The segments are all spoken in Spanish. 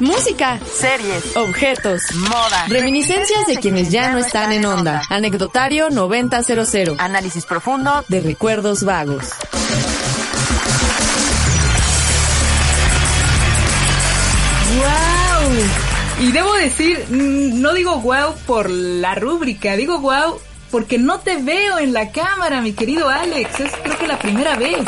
Música, series, objetos, moda, reminiscencias de quienes ya no están en onda. Anecdotario 9000. Análisis profundo de recuerdos vagos. ¡Wow! Y debo decir, mm, no digo wow por la rúbrica, digo wow porque no te veo en la cámara, mi querido Alex. Es creo que la primera vez.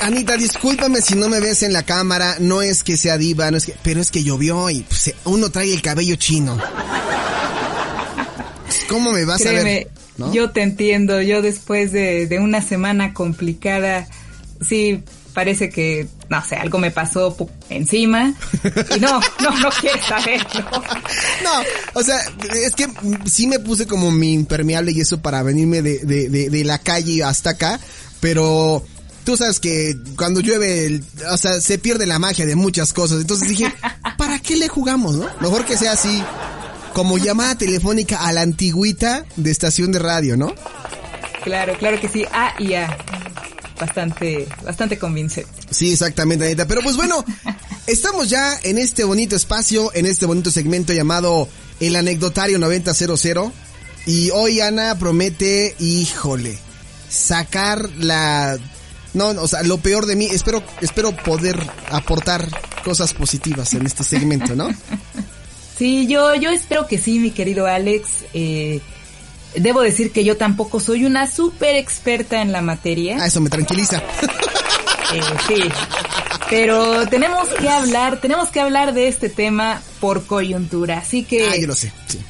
Anita, discúlpame si no me ves en la cámara. No es que sea diva, no es que, pero es que llovió y pues, uno trae el cabello chino. ¿Cómo me vas a ver? Yo te entiendo. Yo después de, de una semana complicada, sí, parece que, no sé, algo me pasó encima. Y no, no, no quieres saberlo. No, o sea, es que sí me puse como mi impermeable y eso para venirme de, de, de, la calle hasta acá, pero tú sabes que cuando llueve, o sea, se pierde la magia de muchas cosas. Entonces dije, ¿para qué le jugamos, no? Mejor que sea así, como llamada telefónica a la antigüita de estación de radio, ¿no? Claro, claro que sí. A y A bastante, bastante convincente. Sí, exactamente, Anita. Pero pues bueno, estamos ya en este bonito espacio, en este bonito segmento llamado El Anecdotario 9000. Y hoy Ana promete, híjole, sacar la... No, o sea, lo peor de mí. Espero, espero poder aportar cosas positivas en este segmento, ¿no? Sí, yo, yo espero que sí, mi querido Alex. Eh, Debo decir que yo tampoco soy una súper experta en la materia. Ah, eso me tranquiliza. Eh, sí. Pero tenemos que hablar, tenemos que hablar de este tema por coyuntura. Así que. Ah, yo lo sé, sí.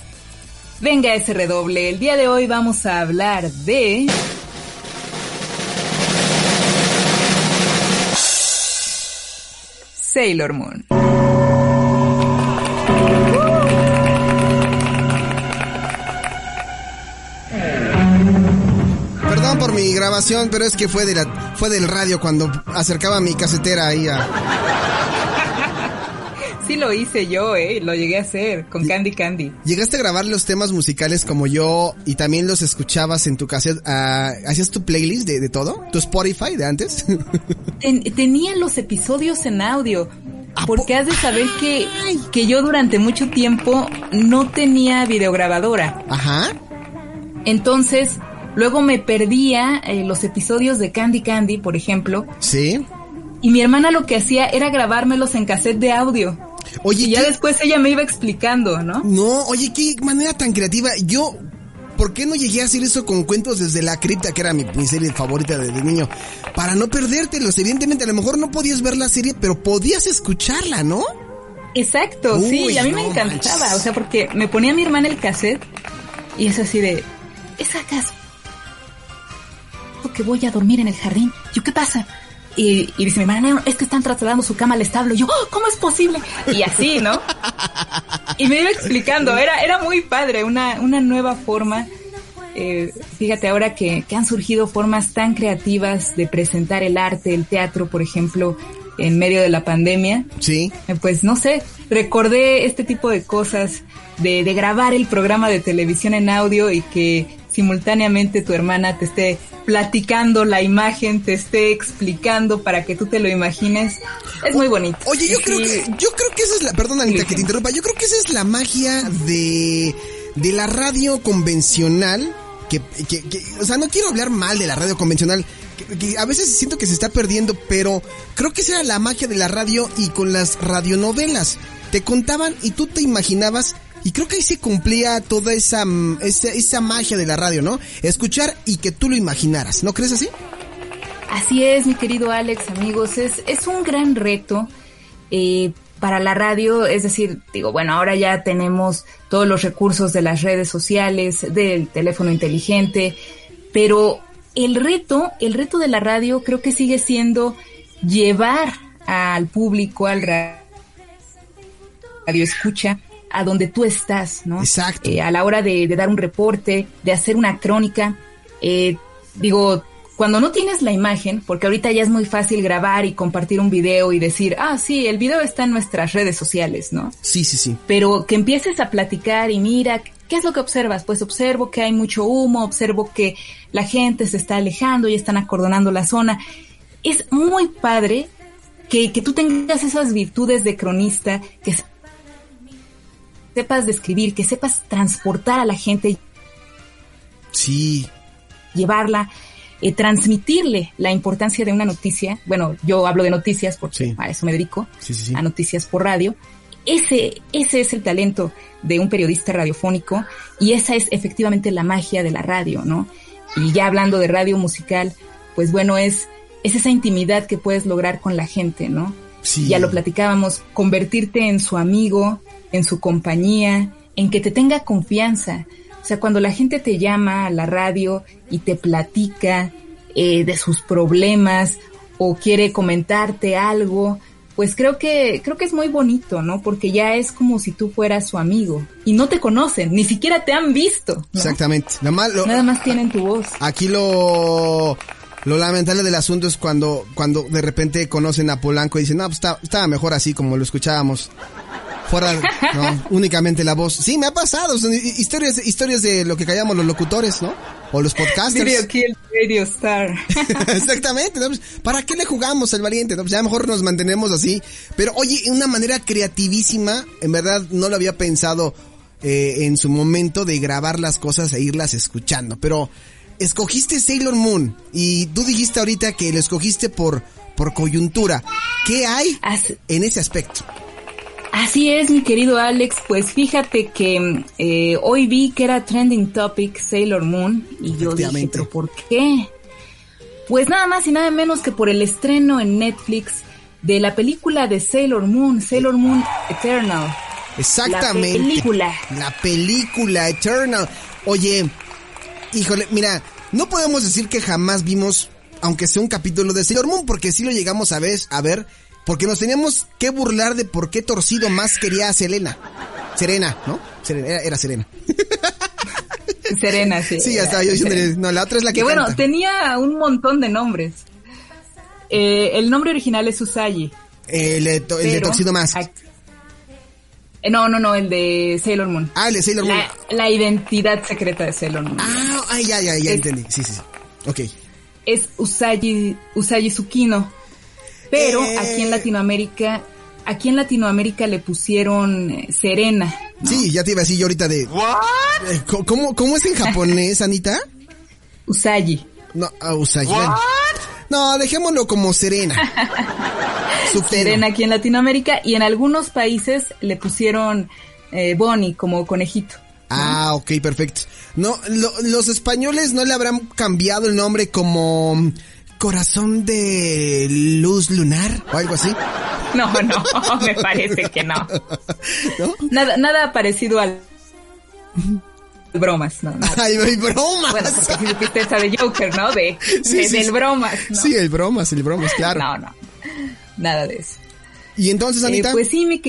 Venga ese redoble. El día de hoy vamos a hablar de. Sailor Moon. Mi grabación, pero es que fue de la, fue del radio cuando acercaba mi casetera ahí a... Sí lo hice yo, eh, lo llegué a hacer con Candy Candy. ¿Llegaste a grabar los temas musicales como yo y también los escuchabas en tu cassette? Ah, ¿Hacías tu playlist de, todo? ¿Tu Spotify de antes? tenía los episodios en audio. Porque has de saber que, que yo durante mucho tiempo no tenía videograbadora. Ajá. Entonces, Luego me perdía eh, los episodios de Candy Candy, por ejemplo. Sí. Y mi hermana lo que hacía era grabármelos en cassette de audio. Oye, y ya después ella me iba explicando, ¿no? No, oye, qué manera tan creativa. Yo, ¿por qué no llegué a hacer eso con cuentos desde la cripta, que era mi, serie favorita desde niño? Para no perdértelos. Evidentemente, a lo mejor no podías ver la serie, pero podías escucharla, ¿no? Exacto, sí, y a mí me encantaba. O sea, porque me ponía mi hermana el cassette y es así de. Esa casa que voy a dormir en el jardín. Yo, ¿qué pasa? Y, dice mi hermana, es que están trasladando su cama al establo. yo, oh, ¿cómo es posible? Y así, ¿no? Y me iba explicando, era, era muy padre, una, una nueva forma. Eh, fíjate ahora que, que han surgido formas tan creativas de presentar el arte, el teatro, por ejemplo, en medio de la pandemia. Sí. Eh, pues no sé, recordé este tipo de cosas, de, de grabar el programa de televisión en audio y que simultáneamente tu hermana te esté platicando la imagen, te esté explicando para que tú te lo imagines. Es muy bonito. Oye, yo creo que, yo creo que esa es la, perdón Anita que te interrumpa, yo creo que esa es la magia de, de la radio convencional, que, que, que, o sea, no quiero hablar mal de la radio convencional, que, a veces siento que se está perdiendo, pero creo que esa era la magia de la radio y con las radionovelas. Te contaban y tú te imaginabas y creo que ahí se cumplía toda esa, mm, esa, esa magia de la radio, ¿no? Escuchar y que tú lo imaginaras, ¿no crees así? Así es, mi querido Alex, amigos, es, es un gran reto eh, para la radio, es decir, digo, bueno, ahora ya tenemos todos los recursos de las redes sociales, del teléfono inteligente, pero el reto, el reto de la radio creo que sigue siendo llevar al público, al radio escucha, a donde tú estás, ¿no? Exacto. Eh, a la hora de, dar un reporte, de hacer una crónica. Eh, digo, cuando no tienes la imagen, porque ahorita ya es muy fácil grabar y compartir un video y decir, ah, sí, el video está en nuestras redes sociales, ¿no? Sí, sí, sí. Pero que empieces a platicar y mira, ¿qué es lo que observas? Pues observo que hay mucho humo, observo que la gente se está alejando y están acordonando la zona. Es muy padre que, que tú tengas esas virtudes de cronista, que sepas describir, que sepas transportar a la gente. Sí. Llevarla, eh, transmitirle la importancia de una noticia. Bueno, yo hablo de noticias porque a eso me dedico, a noticias por radio. Ese, ese es el talento de un periodista radiofónico y esa es efectivamente la magia de la radio, ¿no? Y ya hablando de radio musical, pues bueno, es, es esa intimidad que puedes lograr con la gente, ¿no? Ya lo platicábamos, convertirte en su amigo, en su compañía, en que te tenga confianza. O sea, cuando la gente te llama a la radio y te platica eh, de sus problemas o quiere comentarte algo, pues creo que creo que es muy bonito, ¿no? Porque ya es como si tú fueras su amigo y no te conocen, ni siquiera te han visto. Exactamente. Nada más, Nada más tienen tu voz. Aquí lo lo lamentable del asunto es cuando cuando de repente conocen a Polanco y dicen, "No, pues estaba mejor así como lo escuchábamos." Fuera, no, únicamente la voz. Sí, me ha pasado. historias, historias de lo que callamos los locutores, ¿no? O los podcasters. Video Kill Radio Star. Exactamente. Pues, ¿Para qué le jugamos al valiente? ¿no? Pues ya mejor nos mantenemos así. Pero oye, una manera creativísima, en verdad no lo había pensado eh, en su momento de grabar las cosas e irlas escuchando. Pero escogiste Sailor Moon y tú dijiste ahorita que lo escogiste por, por coyuntura. ¿Qué hay en ese aspecto? Así es, mi querido Alex. Pues fíjate que eh, hoy vi que era trending topic Sailor Moon y yo dije, ¿pero por qué? Pues nada más y nada menos que por el estreno en Netflix de la película de Sailor Moon, Sailor Moon Eternal. Exactamente. La película. La película Eternal. Oye, híjole, mira, no podemos decir que jamás vimos, aunque sea un capítulo de Sailor Moon, porque sí lo llegamos a ver, a ver porque nos teníamos que burlar de por qué Torcido más quería a Selena. Serena, ¿no? Serena, era, Serena. Serena, sí. Sí, ya estaba yo diciendo, no, la otra es la que Que bueno, tenía un montón de nombres. Eh, el nombre original es Usagi. el, de Torcido más. Eh, no, no, no, el de Sailor Moon. Ah, el de Sailor Moon. La, identidad secreta de Sailor Moon. Ah, ay, ya, ya, ya entendí. Sí, sí, sí. Ok. Es Usagi, Usagi Tsukino. Pero eh. aquí en Latinoamérica, aquí en Latinoamérica le pusieron eh, Serena. Sí, ya te iba a decir yo ahorita de... Eh, ¿Cómo, cómo es en japonés, Anita? Usagi. No, uh, Usagi. No, dejémoslo como Serena. Serena aquí en Latinoamérica y en algunos países le pusieron eh, Bonnie como conejito. Ah, ok, perfecto. No, los españoles no le habrán cambiado el nombre como corazón de luz lunar o algo así? No, no, me parece que no. Nada, nada parecido al bromas, no. Ay, bromas. Bueno, porque esa de Joker, ¿no? De, del bromas. Sí, el bromas, el bromas, claro. No, no. Nada de eso. ¿Y entonces, Anita? Eh, pues sí, mi,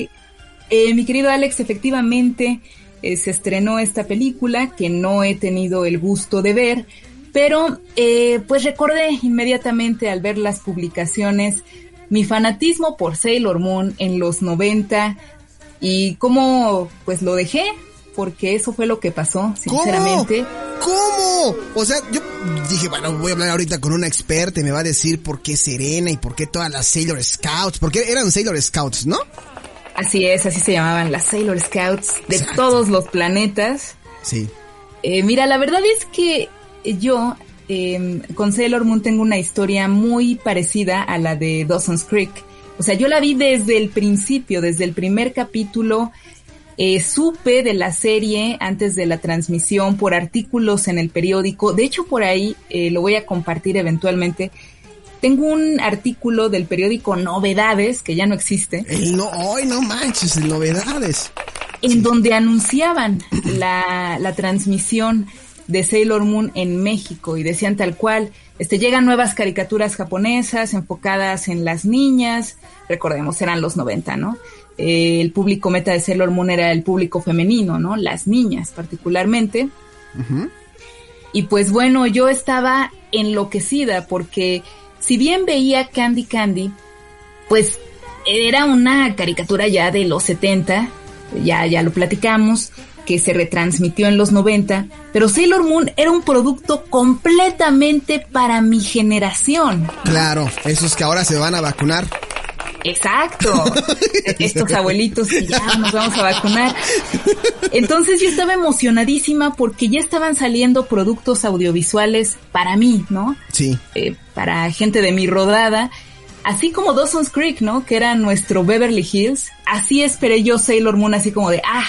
eh, mi querido Alex, efectivamente eh, se estrenó esta película que no he tenido el gusto de ver, pero eh, pues recordé inmediatamente al ver las publicaciones mi fanatismo por Sailor Moon en los 90 y cómo pues lo dejé porque eso fue lo que pasó, sinceramente. ¿Cómo? O sea, yo dije, bueno, voy a hablar ahorita con una experta y me va a decir por qué Serena y por qué todas las Sailor Scouts, porque eran Sailor Scouts, ¿no? Así es, así se llamaban las Sailor Scouts de todos los planetas. Sí. Eh, mira, la verdad es que yo em, con Sailor Moon tengo una historia muy parecida a la de Dawson's Creek. O sea, yo la vi desde el principio, desde el primer capítulo. Eh, supe de la serie antes de la transmisión por artículos en el periódico. De hecho, por ahí eh, lo voy a compartir eventualmente. Tengo un artículo del periódico Novedades, que ya no existe. no, hoy no manches, Novedades. En donde anunciaban la, la transmisión de Sailor Moon en México y decían tal cual, este, llegan nuevas caricaturas japonesas enfocadas en las niñas, recordemos, eran los 90, ¿no? Eh, el público meta de Sailor Moon era el público femenino, ¿no? Las niñas particularmente. Y pues bueno, yo estaba enloquecida porque si bien veía Candy Candy, pues era una caricatura ya de los 70, ya, ya lo platicamos, que se retransmitió en los 90, pero Sailor Moon era un producto completamente para mi generación. Claro, esos que ahora se van a vacunar. Exacto. Estos abuelitos que ya nos vamos a vacunar. Entonces yo estaba emocionadísima porque ya estaban saliendo productos audiovisuales para mí, ¿no? Sí. Eh, para gente de mi rodada. Así como Dawson's Creek, ¿no? Que era nuestro Beverly Hills. Así esperé yo Sailor Moon, así como de, ah,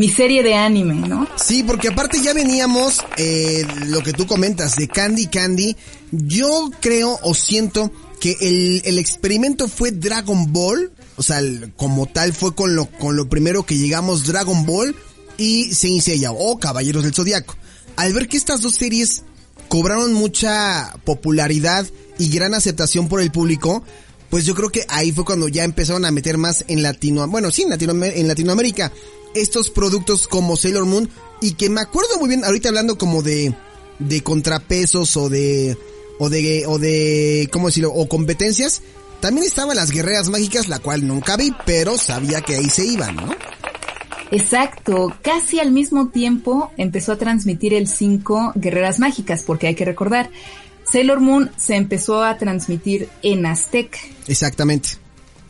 mi serie de anime, ¿no? Sí, porque aparte ya veníamos, eh, lo que tú comentas, de Candy Candy. Yo creo o siento que el, el experimento fue Dragon Ball, o sea, como tal fue con lo, con lo primero que llegamos Dragon Ball y se inicia o Caballeros del Zodiaco. Al ver que estas dos series cobraron mucha popularidad y gran aceptación por el público, pues yo creo que ahí fue cuando ya empezaron a meter más en Latino, bueno, sí, en Latinoamérica, estos productos como Sailor Moon y que me acuerdo muy bien ahorita hablando como de, de contrapesos o de, o de, o de, ¿cómo decirlo? O competencias. También estaban las guerreras mágicas, la cual nunca vi, pero sabía que ahí se iban, ¿no? Exacto, casi al mismo tiempo empezó a transmitir el 5 Guerreras Mágicas, porque hay que recordar, Sailor Moon se empezó a transmitir en Aztec. Exactamente.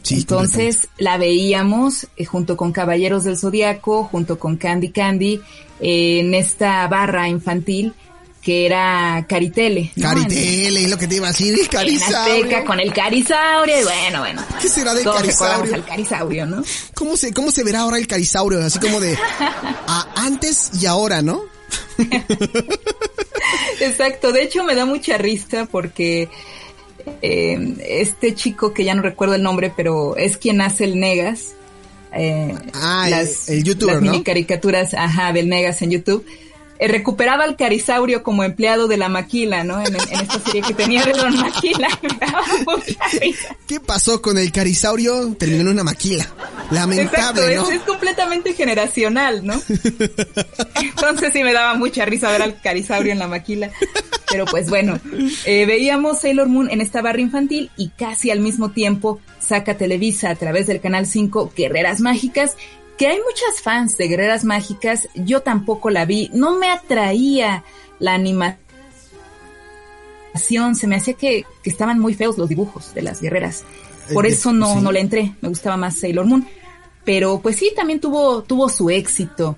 Sí, Entonces la veíamos eh, junto con Caballeros del Zodiaco, junto con Candy Candy, eh, en esta barra infantil que era Caritele. ¿no? Caritele, es lo que te iba a decir, Carisaurio. En con el Carisaurio, y bueno, bueno. ¿Qué será del Carisaurio? al Carisaurio, ¿no? ¿Cómo se, ¿Cómo se verá ahora el Carisaurio? Así como de antes y ahora, ¿no? Exacto, de hecho me da mucha risa porque eh, este chico que ya no recuerdo el nombre, pero es quien hace el Negas. Eh, ah, las, el, YouTuber, las mini caricaturas, ajá, del Negas en YouTube eh, recuperaba al carisaurio como empleado de la maquila, ¿no? En, esta serie que tenía de Don Maquila. ¿Qué pasó con el carisaurio? Terminó en una maquila. Lamentable, ¿no? Es, completamente generacional, ¿no? Entonces sí me daba mucha risa ver al carisaurio en la maquila. Pero pues bueno, eh, veíamos Sailor Moon en esta barra infantil y casi al mismo tiempo saca Televisa a través del Canal 5 Guerreras Mágicas que hay muchas fans de Guerreras Mágicas, yo tampoco la vi, no me atraía la animación, se me hacía que, estaban muy feos los dibujos de las guerreras, por eso no, no le entré, me gustaba más Sailor Moon, pero pues sí, también tuvo, tuvo su éxito.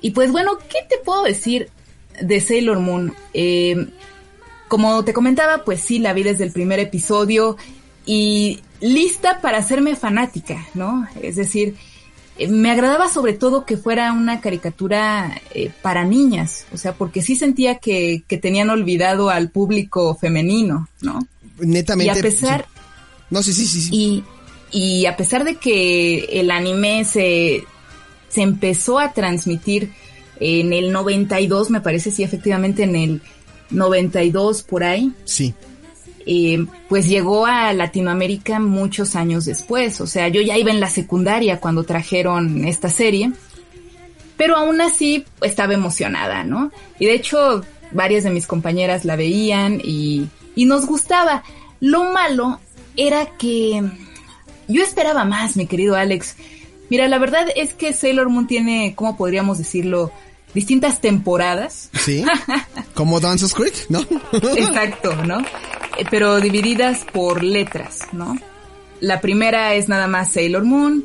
Y pues bueno, ¿qué te puedo decir de Sailor Moon? Eh, como te comentaba, pues sí, la vi desde el primer episodio y lista para hacerme fanática, ¿no? Es decir, eh, me agradaba sobre todo que fuera una caricatura eh, para niñas, o sea, porque sí sentía que, que, tenían olvidado al público femenino, ¿no? Netamente. Y a pesar... No, sí, sí, sí. Y, y a pesar de que el anime se, se empezó a transmitir en el 92, me parece, sí, efectivamente en el 92 por ahí. Sí. Eh, pues llegó a Latinoamérica muchos años después. O sea, yo ya iba en la secundaria cuando trajeron esta serie, pero aún así estaba emocionada, ¿no? Y de hecho, varias de mis compañeras la veían y, y nos gustaba. Lo malo era que yo esperaba más, mi querido Alex. Mira, la verdad es que Sailor Moon tiene, ¿cómo podríamos decirlo? Distintas temporadas. Sí. Como Dances Creek, ¿no? Exacto, ¿no? Eh, pero divididas por letras, ¿no? La primera es nada más Sailor Moon,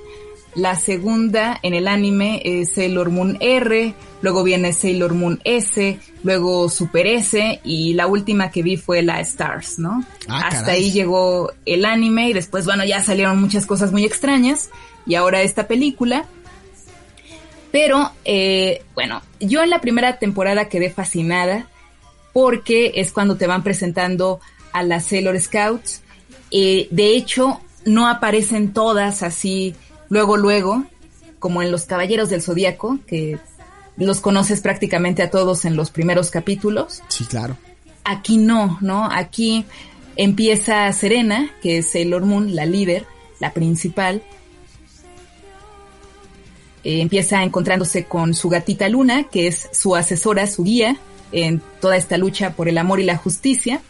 la segunda en el anime es Sailor Moon R, luego viene Sailor Moon S, luego Super S y la última que vi fue la Stars, ¿no? Ah, Hasta ahí llegó el anime y después, bueno, ya salieron muchas cosas muy extrañas y ahora esta película. Pero, eh, bueno, yo en la primera temporada quedé fascinada porque es cuando te van presentando a las Sailor Scouts. Eh, de hecho, no aparecen todas así luego, luego, como en los Caballeros del Zodíaco, que los conoces prácticamente a todos en los primeros capítulos. Sí, claro. Aquí no, ¿no? Aquí empieza Serena, que es Sailor Moon, la líder, la principal. Eh, empieza encontrándose con su gatita Luna, que es su asesora, su guía en toda esta lucha por el amor y la justicia.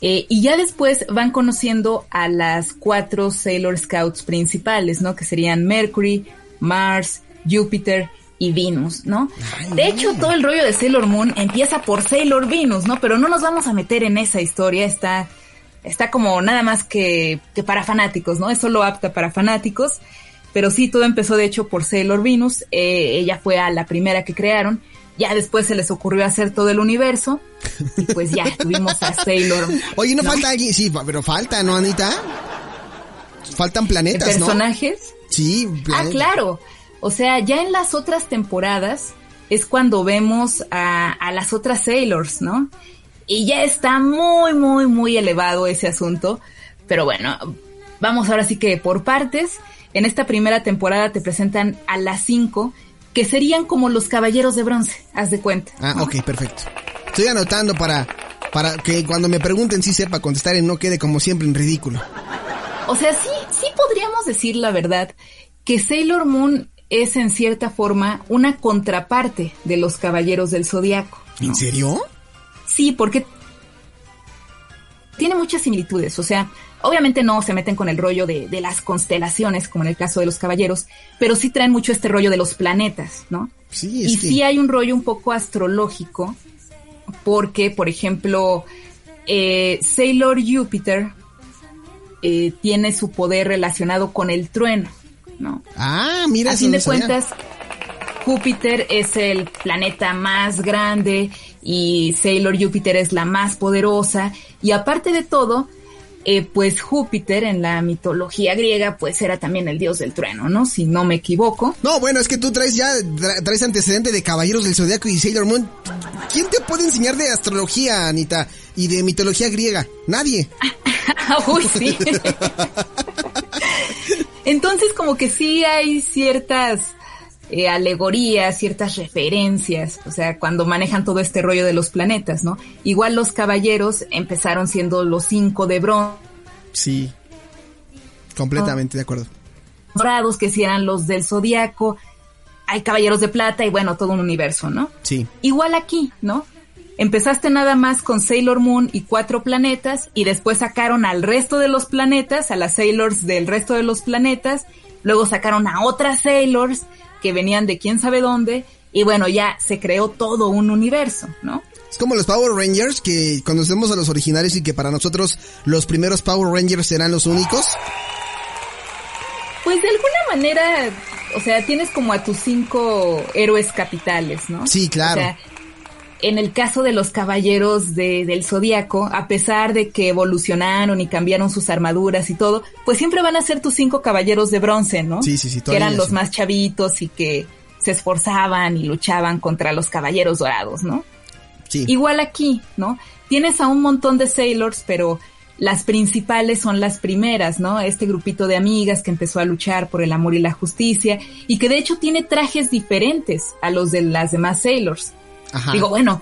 Eh, y ya después van conociendo a las cuatro Sailor Scouts principales, ¿no? Que serían Mercury, Mars, Júpiter y Venus, ¿no? de hecho, todo el rollo de Sailor Moon empieza por Sailor Venus, ¿no? Pero no nos vamos a meter en esa historia, está está como nada más que, que para fanáticos, ¿no? Es solo apta para fanáticos. Pero sí, todo empezó de hecho por Sailor Venus. Eh, ella fue a la primera que crearon. Ya después se les ocurrió hacer todo el universo. Y pues ya tuvimos a Sailor. Oye, no, falta alguien, sí, pero falta, ¿no, Anita? Faltan planetas, ¿Personajes? Sí, Ah, claro. O sea, ya en las otras temporadas es cuando vemos a, a las otras Sailors, ¿no? Y ya está muy, muy, muy elevado ese asunto. Pero bueno, vamos ahora sí que por partes. En esta primera temporada te presentan a las cinco, que serían como los caballeros de bronce, haz de cuenta. Ah, ok, perfecto. Estoy anotando para, para que cuando me pregunten sí sepa contestar y no quede como siempre en ridículo. O sea, sí, sí podríamos decir la verdad que Sailor Moon es en cierta forma una contraparte de los caballeros del zodiaco. ¿En serio? Sí, porque tiene muchas similitudes. O sea, obviamente no se meten con el rollo de, de, las constelaciones, como en el caso de los caballeros, pero sí traen mucho este rollo de los planetas, ¿no? Sí, es y que... sí hay un rollo un poco astrológico, porque, por ejemplo, eh, Sailor Júpiter eh, tiene su poder relacionado con el trueno, ¿no? Ah, mira, A fin de cuentas, Júpiter es el planeta más grande y Sailor Júpiter es la más poderosa y aparte de todo, eh, pues Júpiter en la mitología griega pues era también el dios del trueno, ¿no? Si no me equivoco. No, bueno, es que tú traes ya, tra traes antecedente de Caballeros del Zodiaco y Sailor Moon. ¿Quién te puede enseñar de astrología, Anita? Y de mitología griega. Nadie. Uy, sí. Entonces como que sí hay ciertas eh, alegorías, ciertas referencias, o sea, cuando manejan todo este rollo de los planetas, ¿no? Igual los caballeros empezaron siendo los cinco de bronce. Sí, completamente de acuerdo. Dorados, que si eran los del zodiaco, hay caballeros de plata y bueno, todo un universo, ¿no? Sí. Igual aquí, ¿no? Empezaste nada más con Sailor Moon y cuatro planetas y después sacaron al resto de los planetas, a las Sailors del resto de los planetas, luego sacaron a otras Sailors que venían de quién sabe dónde, y bueno, ya se creó todo un universo, ¿no? Es como los Power Rangers, que conocemos a los originales y que para nosotros los primeros Power Rangers serán los únicos. Pues de alguna manera, o sea, tienes como a tus cinco héroes capitales, ¿no? Sí, claro. O sea, en el caso de los caballeros de, del zodiaco, a pesar de que evolucionaron y cambiaron sus armaduras y todo, pues siempre van a ser tus cinco caballeros de bronce, ¿no? Sí, sí, sí. Que eran los sí. más chavitos y que se esforzaban y luchaban contra los caballeros dorados, ¿no? Sí. Igual aquí, ¿no? Tienes a un montón de sailors, pero las principales son las primeras, ¿no? Este grupito de amigas que empezó a luchar por el amor y la justicia y que de hecho tiene trajes diferentes a los de las demás sailors. Ajá. Digo, bueno,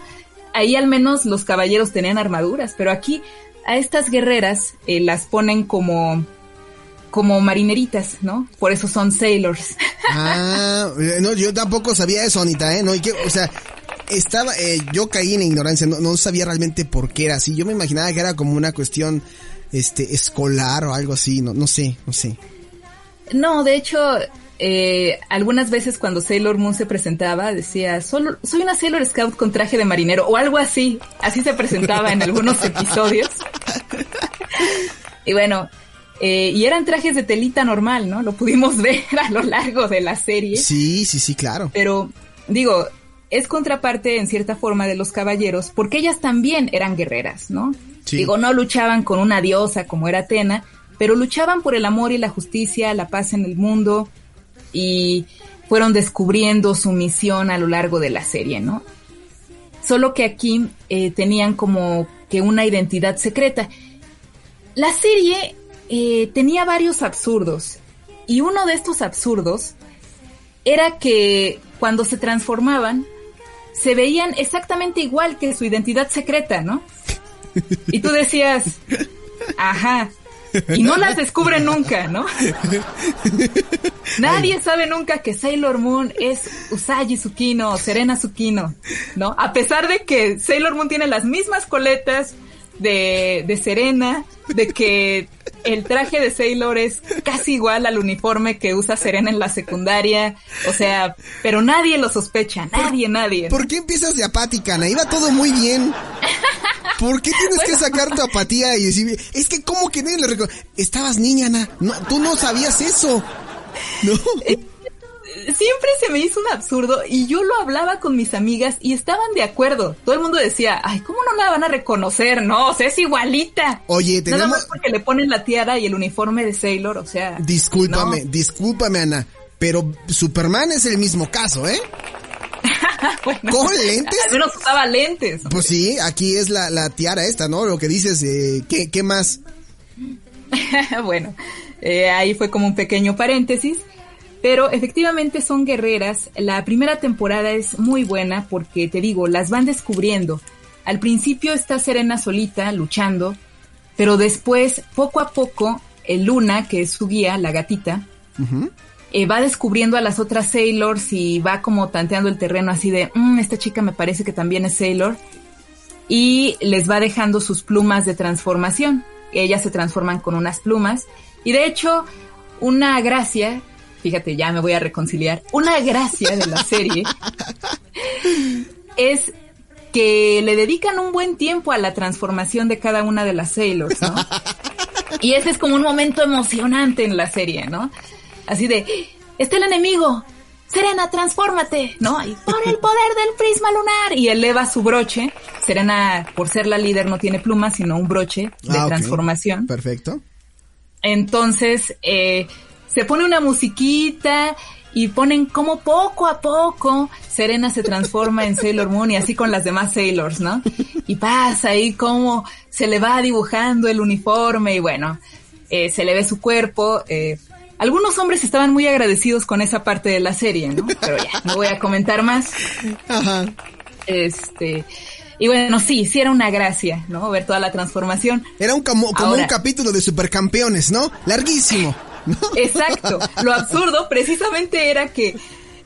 ahí al menos los caballeros tenían armaduras, pero aquí a estas guerreras eh, las ponen como como marineritas, ¿no? Por eso son sailors. Ah, no, yo tampoco sabía eso, Anita, ¿eh? No, y que, o sea, estaba, eh, yo caí en ignorancia, no, no sabía realmente por qué era así. Yo me imaginaba que era como una cuestión, este, escolar o algo así, no, no sé, no sé. No, de hecho, eh, algunas veces cuando Sailor Moon se presentaba decía, Solo, soy una Sailor Scout con traje de marinero o algo así. Así se presentaba en algunos episodios. y bueno, eh, y eran trajes de telita normal, ¿no? Lo pudimos ver a lo largo de la serie. Sí, sí, sí, claro. Pero, digo, es contraparte en cierta forma de los caballeros porque ellas también eran guerreras, ¿no? Sí. Digo, no luchaban con una diosa como era Atena, pero luchaban por el amor y la justicia, la paz en el mundo y fueron descubriendo su misión a lo largo de la serie, ¿no? Solo que aquí eh, tenían como que una identidad secreta. La serie eh, tenía varios absurdos y uno de estos absurdos era que cuando se transformaban se veían exactamente igual que su identidad secreta, ¿no? Y tú decías, ajá, y no las descubren nunca, ¿no? Nadie sabe nunca que Sailor Moon es Usagi Tsukino o Serena Tsukino, ¿no? A pesar de que Sailor Moon tiene las mismas coletas de, de Serena, de que el traje de Sailor es casi igual al uniforme que usa Serena en la secundaria, o sea, pero nadie lo sospecha, nadie, nadie. ¿Por qué empiezas de apática, Ana? Iba todo muy bien. ¿Por qué tienes que sacar tu apatía y decir, es que cómo que nadie le recuerda? Estabas niña, Ana. No, tú no sabías eso. No. Eh, siempre se me hizo un absurdo y yo lo hablaba con mis amigas y estaban de acuerdo. Todo el mundo decía, ay, ¿cómo no la van a reconocer? No, o sea, es igualita. Oye, tenemos... Nada más porque le ponen la tiara y el uniforme de Sailor, o sea... Discúlpame, discúlpame, Ana, pero Superman es el mismo caso, ¿eh? ¿Con lentes? Al menos usaba lentes. Pues sí, aquí es la, tiara esta, ¿no? Lo que dices, eh, ¿qué, ¿qué más? bueno, eh, ahí fue como un pequeño paréntesis. Pero efectivamente son guerreras. La primera temporada es muy buena porque, te digo, las van descubriendo. Al principio está Serena solita, luchando, pero después, poco a poco, el Luna, que es su guía, la gatita, eh, va descubriendo a las otras Sailors y va como tanteando el terreno así de, mm, esta chica me parece que también es Sailor. Y les va dejando sus plumas de transformación. Ellas se transforman con unas plumas. Y de hecho, una gracia fíjate, ya me voy a reconciliar. Una gracia de la serie es que le dedican un buen tiempo a la transformación de cada una de las Sailors, ¿no? Y ese es como un momento emocionante en la serie, ¿no? Así de, está el enemigo, Serena, transfórmate, ¿no? Y por el poder del prisma lunar. Y eleva su broche. Serena, por ser la líder, no tiene plumas, sino un broche de ah, transformación. Perfecto. Entonces, eh, se pone una musiquita y ponen como poco a poco Serena se transforma en Sailor Moon y así con las demás Sailors, ¿no? Y pasa ahí como se le va dibujando el uniforme y bueno, eh, se le ve su cuerpo. Eh, algunos hombres estaban muy agradecidos con esa parte de la serie, ¿no? Pero ya, no voy a comentar más. Ajá. Este, y bueno, sí, sí era una gracia, ¿no? Ver toda la transformación. Era un como, como un capítulo de supercampeones, ¿no? Larguísimo. Exacto. Lo absurdo precisamente era que,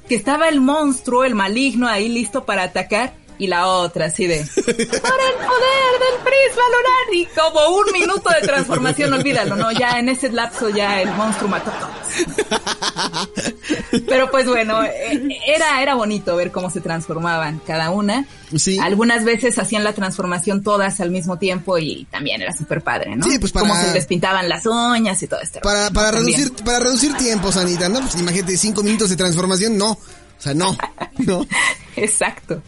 que estaba el monstruo, el maligno ahí listo para atacar y la otra así de ¡Por el poder del prisma lunar! Y como un minuto de transformación, olvídalo, ¿no? Ya en ese lapso ya el monstruo mató a todos. Pero pues bueno, eh, era, era bonito ver cómo se transformaban cada una. Sí. Algunas veces hacían la transformación todas al mismo tiempo y también era súper padre, ¿no? Sí, pues para... Cómo se les pintaban las uñas y todo esto. Para, para reducir, para reducir tiempos, Anita, ¿no? Pues imagínate, cinco minutos de transformación, no. O sea, no, no. Exacto.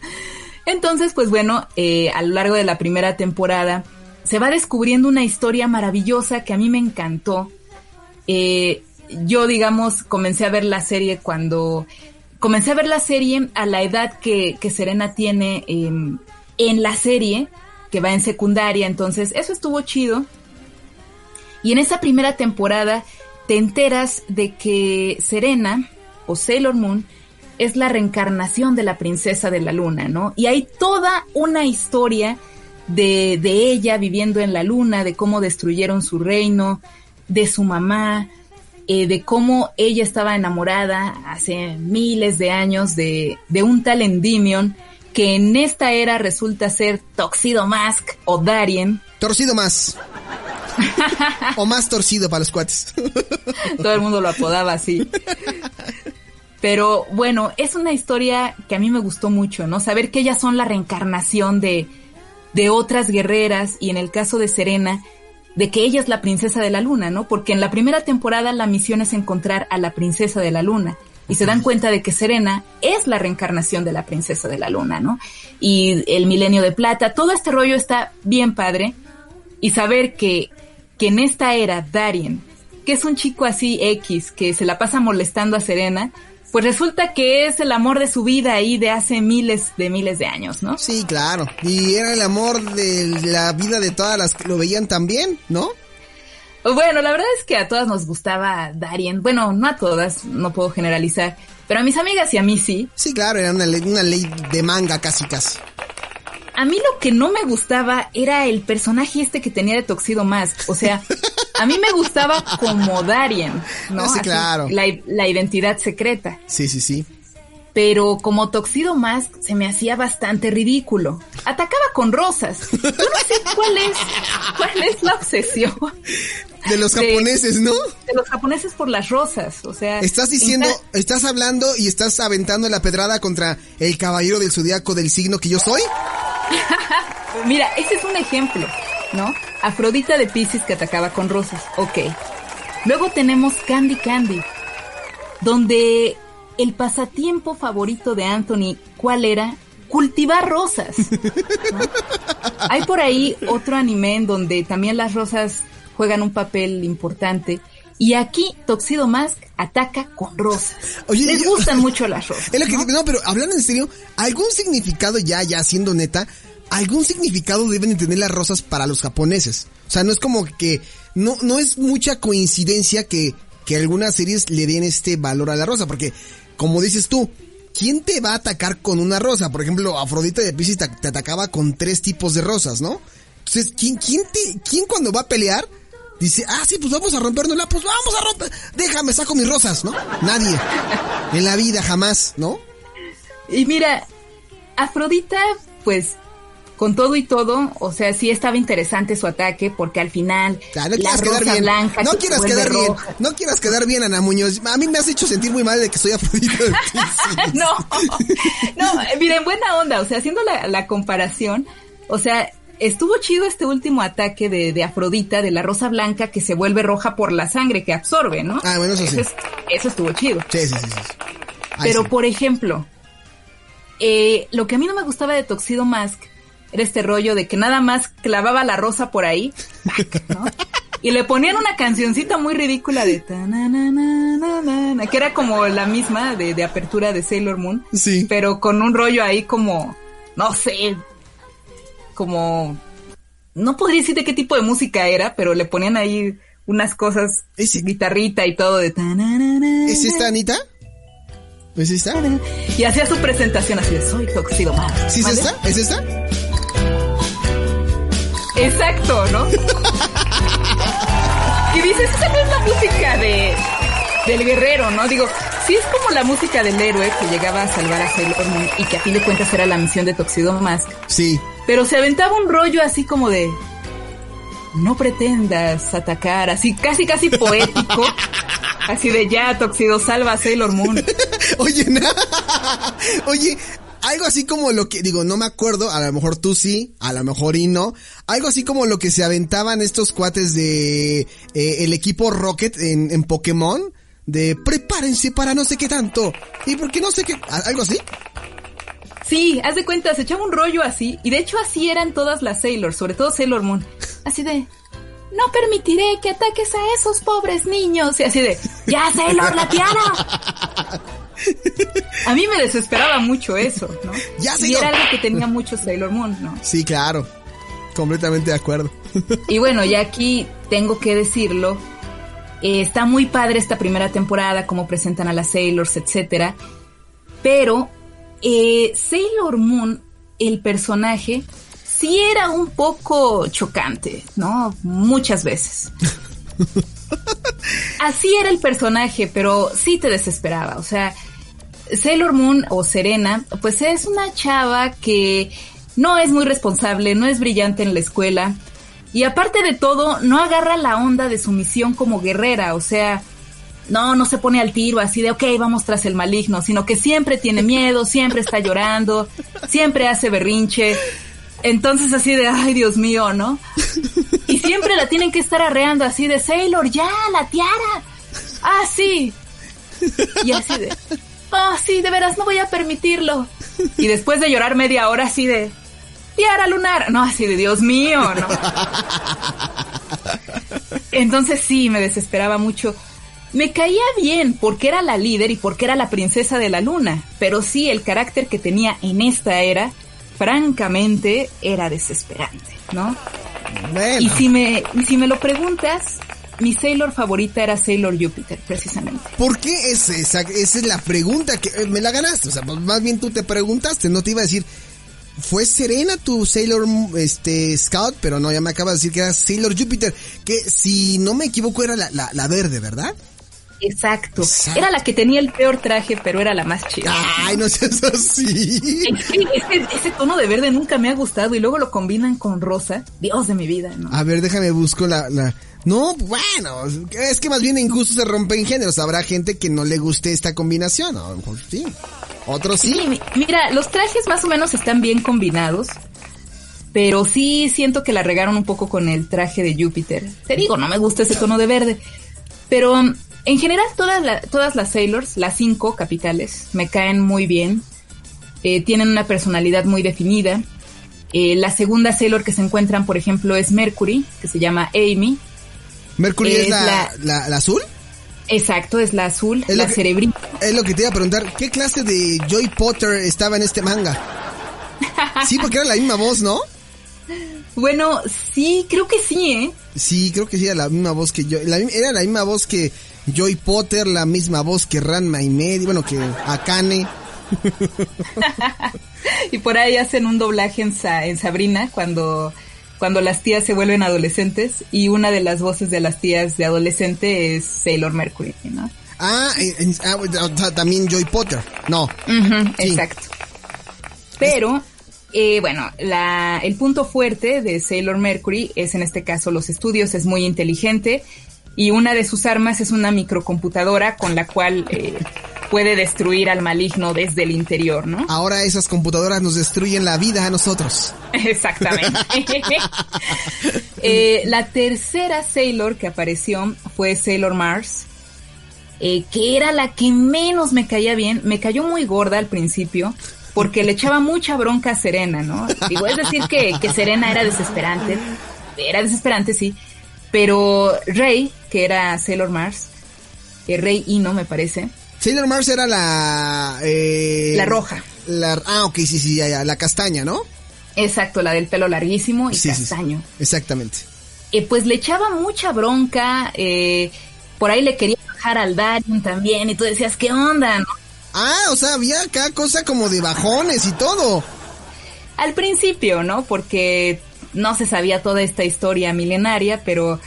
Entonces, pues bueno, eh, a lo largo de la primera temporada se va descubriendo una historia maravillosa que a mí me encantó. Eh, yo, digamos, comencé a ver la serie cuando... Comencé a ver la serie a la edad que, Serena tiene em, en la serie, que va en secundaria, entonces eso estuvo chido. Y en esa primera temporada te enteras de que Serena, o Sailor Moon, es la reencarnación de la princesa de la luna, ¿no? Y hay toda una historia de, de ella viviendo en la luna, de cómo destruyeron su reino, de su mamá, eh, de cómo ella estaba enamorada hace miles de años de, de un tal Endymion que en esta era resulta ser Toxido Mask o Darien. Torcido más. o más torcido para los cuates. Todo el mundo lo apodaba así. Pero bueno, es una historia que a mí me gustó mucho, ¿no? Saber que ellas son la reencarnación de, de otras guerreras y en el caso de Serena, de que ella es la princesa de la luna, ¿no? Porque en la primera temporada la misión es encontrar a la princesa de la luna y se dan cuenta de que Serena es la reencarnación de la princesa de la luna, ¿no? Y el milenio de plata, todo este rollo está bien padre y saber que, que en esta era Darien, que es un chico así X, que se la pasa molestando a Serena, pues resulta que es el amor de su vida ahí de hace miles de miles de años, ¿no? Sí, claro. Y era el amor de la vida de todas las que lo veían también, ¿no? Bueno, la verdad es que a todas nos gustaba Darien. Bueno, no a todas, no puedo generalizar. Pero a mis amigas y a mí sí. Sí, claro, era una ley, una ley de manga casi casi a mí lo que no me gustaba era el personaje este que tenía de Toxido Mask. O sea, a mí me gustaba como Darien, ¿no? Sí, claro. La, la, identidad secreta. Sí, sí, sí. Pero como Toxido Mask se me hacía bastante ridículo. Atacaba con rosas. Yo no sé cuál es, cuál es la obsesión. De los japoneses, ¿no? De los japoneses por las rosas, o sea. Estás diciendo, estás hablando y estás aventando la pedrada contra el caballero del zodiaco del signo que yo soy. Mira, ese es un ejemplo, ¿no? Afrodita de Pisces que atacaba con rosas. Ok. Luego tenemos Candy Candy, donde el pasatiempo favorito de Anthony, ¿cuál era? Cultivar rosas. Hay por ahí otro anime en donde también las rosas juegan un papel importante. Y aquí Toxido Mask ataca con rosas. Oye, Les gustan mucho las rosas. ¿no? pero hablando en serio, ¿algún significado ya, ya siendo neta, algún significado deben de tener las rosas para los japoneses? O sea, no es como que, no, no es mucha coincidencia que, que algunas series le den este valor a la rosa, porque, como dices tú, ¿quién te va a atacar con una rosa? Por ejemplo, Afrodita de Pisces te, te atacaba con tres tipos de rosas, ¿no? Entonces, ¿quién, quién te, quién cuando va a pelear dice, ah, sí, pues vamos a rompernosla, pues vamos a romper, déjame, saco mis rosas, ¿no? Nadie. En la vida, jamás, ¿no? Y mira, Afrodita, pues, con todo y todo, o sea, sí estaba interesante su ataque, porque al final, no la rosa bien. blanca. No quieras quedar bien, no quieras quedar bien, Ana Muñoz. A mí me has hecho sentir muy mal de que soy Afrodita. no, no, mira, en buena onda, o sea, haciendo la, la comparación, o sea, estuvo chido este último ataque de, de, Afrodita, de la rosa blanca que se vuelve roja por la sangre que absorbe, ¿no? Ah, bueno, eso sí. Eso, estuvo chido. Sí, sí, sí. Pero, por ejemplo, eh, lo que a mí no me gustaba de Toxido Mask era este rollo de que nada más clavaba la rosa por ahí, ¿no? Y le ponían una cancioncita muy ridícula de que era como la misma de, de apertura de Sailor Moon. Sí. Pero con un rollo ahí como, no sé, como, no podría decir de qué tipo de música era, pero le ponían ahí unas cosas, guitarrita y todo de... ¿Es esta Anita? ¿Es esta? Y hacía su presentación así de soy Toxido. ¿Sí es esta? ¿Es esta? Exacto, ¿no? y dices, esa no es la música de del guerrero, ¿no? Digo, sí es como la música del héroe que llegaba a salvar a Sailor Moon y que a fin de cuentas era la misión de Toxido Mask. Sí. Pero se aventaba un rollo así como de no pretendas atacar, así casi casi poético. así de ya, Toxido, salva a Sailor Moon. Oye, oye, algo así como lo que, digo, no me acuerdo, a lo mejor tú sí, a lo mejor y no, algo así como lo que se aventaban estos cuates de eh, el equipo Rocket en, en Pokémon, de prepárense para no sé qué tanto. Y porque no sé qué, algo así. Sí, haz de cuenta, se echaba un rollo así. Y de hecho así eran todas las Sailors, sobre todo Sailor Moon. Así de, no permitiré que ataques a esos pobres niños. Y así de, ya Sailor, la tiara. A mí me desesperaba mucho eso, ¿no? Ya, Y era algo que tenía mucho Sailor Moon, ¿no? Sí, claro. Completamente de acuerdo. Y bueno, ya aquí tengo que decirlo, eh, está muy padre esta primera temporada, cómo presentan a las Sailors, etcétera. Pero eh, Sailor Moon, el personaje, sí era un poco chocante, ¿no? Muchas veces. Así era el personaje, pero sí te desesperaba. O sea, Sailor Moon o Serena, pues es una chava que no es muy responsable, no es brillante en la escuela, y aparte de todo, no agarra la onda de su misión como guerrera, o sea, no, no se pone al tiro así de, ok, vamos tras el maligno, sino que siempre tiene miedo, siempre está llorando, siempre hace berrinche. Entonces así de, ay Dios mío, ¿no? Y siempre la tienen que estar arreando así de, Sailor, ya, la tiara. Ah, sí. Y así de, oh, sí, de veras, no voy a permitirlo. Y después de llorar media hora así de, Tiara Lunar. No, así de Dios mío, ¿no? Entonces sí, me desesperaba mucho. Me caía bien porque era la líder y porque era la princesa de la luna, pero sí el carácter que tenía en esta era, francamente, era desesperante, ¿no? Y si me, si me lo preguntas, mi Sailor favorita era Sailor Jupiter, precisamente. ¿Por qué es esa? Esa es la pregunta que eh, me la ganaste. O sea, más bien tú te preguntaste, no te iba a decir, fue Serena tu Sailor este Scout, pero no, ya me acaba de decir que era Sailor Jupiter, que si no me equivoco era la, la, verde, ¿verdad? Exacto. Era la que tenía el peor traje, pero era la más chida. Ay, no seas así. ese, tono de verde nunca me ha gustado y luego lo combinan con rosa. Dios de mi vida, ¿no? A ver, déjame busco la, la... No, bueno, es que más bien en gusto se rompen géneros. Habrá gente que no le guste esta combinación. Mejor sí. Otros sí. Mira, los trajes más o menos están bien combinados. pero sí siento que la regaron un poco con el traje de Júpiter. Te digo, no me gusta ese tono de verde. Pero um, en general todas, todas las Sailors, las cinco capitales, me caen muy bien. Eh, tienen una personalidad muy definida. Eh, la segunda Sailor que se encuentran, por ejemplo, es Mercury, que se llama Amy. ¿Mercury es, la, la, azul? Exacto, es la azul, es la cerebrita. Es lo que te iba a preguntar, ¿qué clase de Joy Potter estaba en este manga? Sí, porque era la misma voz, ¿no? Bueno, sí, creo que sí, ¿eh? Sí, creo que sí, era la misma voz que yo. era la misma voz que Joy Potter, la misma voz que Ranma y Medio, bueno, que Akane. y por ahí hacen un doblaje en, en Sabrina cuando, cuando las tías se vuelven adolescentes y una de las voces de las tías de adolescente es Sailor Mercury, ¿no? Ah, ah también Joy Potter, no. Exacto. Pero eh, bueno, la, el punto fuerte de Sailor Mercury es en este caso los estudios, es muy inteligente y una de sus armas es una microcomputadora con la cual eh, puede destruir al maligno desde el interior, ¿no? Ahora esas computadoras nos destruyen la vida a nosotros. Exactamente. Eh, la tercera Sailor que apareció fue Sailor Mars, que era la que menos me caía bien. Me cayó muy gorda al principio, porque le echaba mucha bronca a Serena, ¿no? Digo, es decir que, Serena era desesperante, era desesperante, sí, pero Rey, que era Sailor Mars, eh, Rey Ino me parece. Sailor Mars era la... Eh, la roja. La, ah, ok, sí, sí, ya, ya, la castaña, ¿no? Exacto, la del pelo larguísimo y castaño. exactamente. Eh, pues le echaba mucha bronca, eh, por ahí le quería bajar al Darion también, y tú decías, ¿qué onda, no? Ah, o sea, había acá cosa como de bajones y todo. Al principio, ¿no? Porque no se sabía toda esta historia milenaria, pero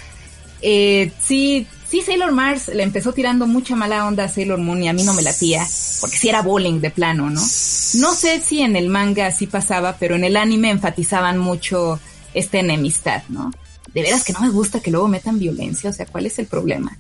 eh, sí, sí, Sailor Mars le empezó tirando mucha mala onda a Sailor Moon y a mí no me latía, porque sí era bowling de plano, ¿no? No sé si en el manga así pasaba, pero en el anime enfatizaban mucho esta enemistad, ¿no? De veras que no me gusta que luego metan violencia, o sea, ¿cuál es el problema?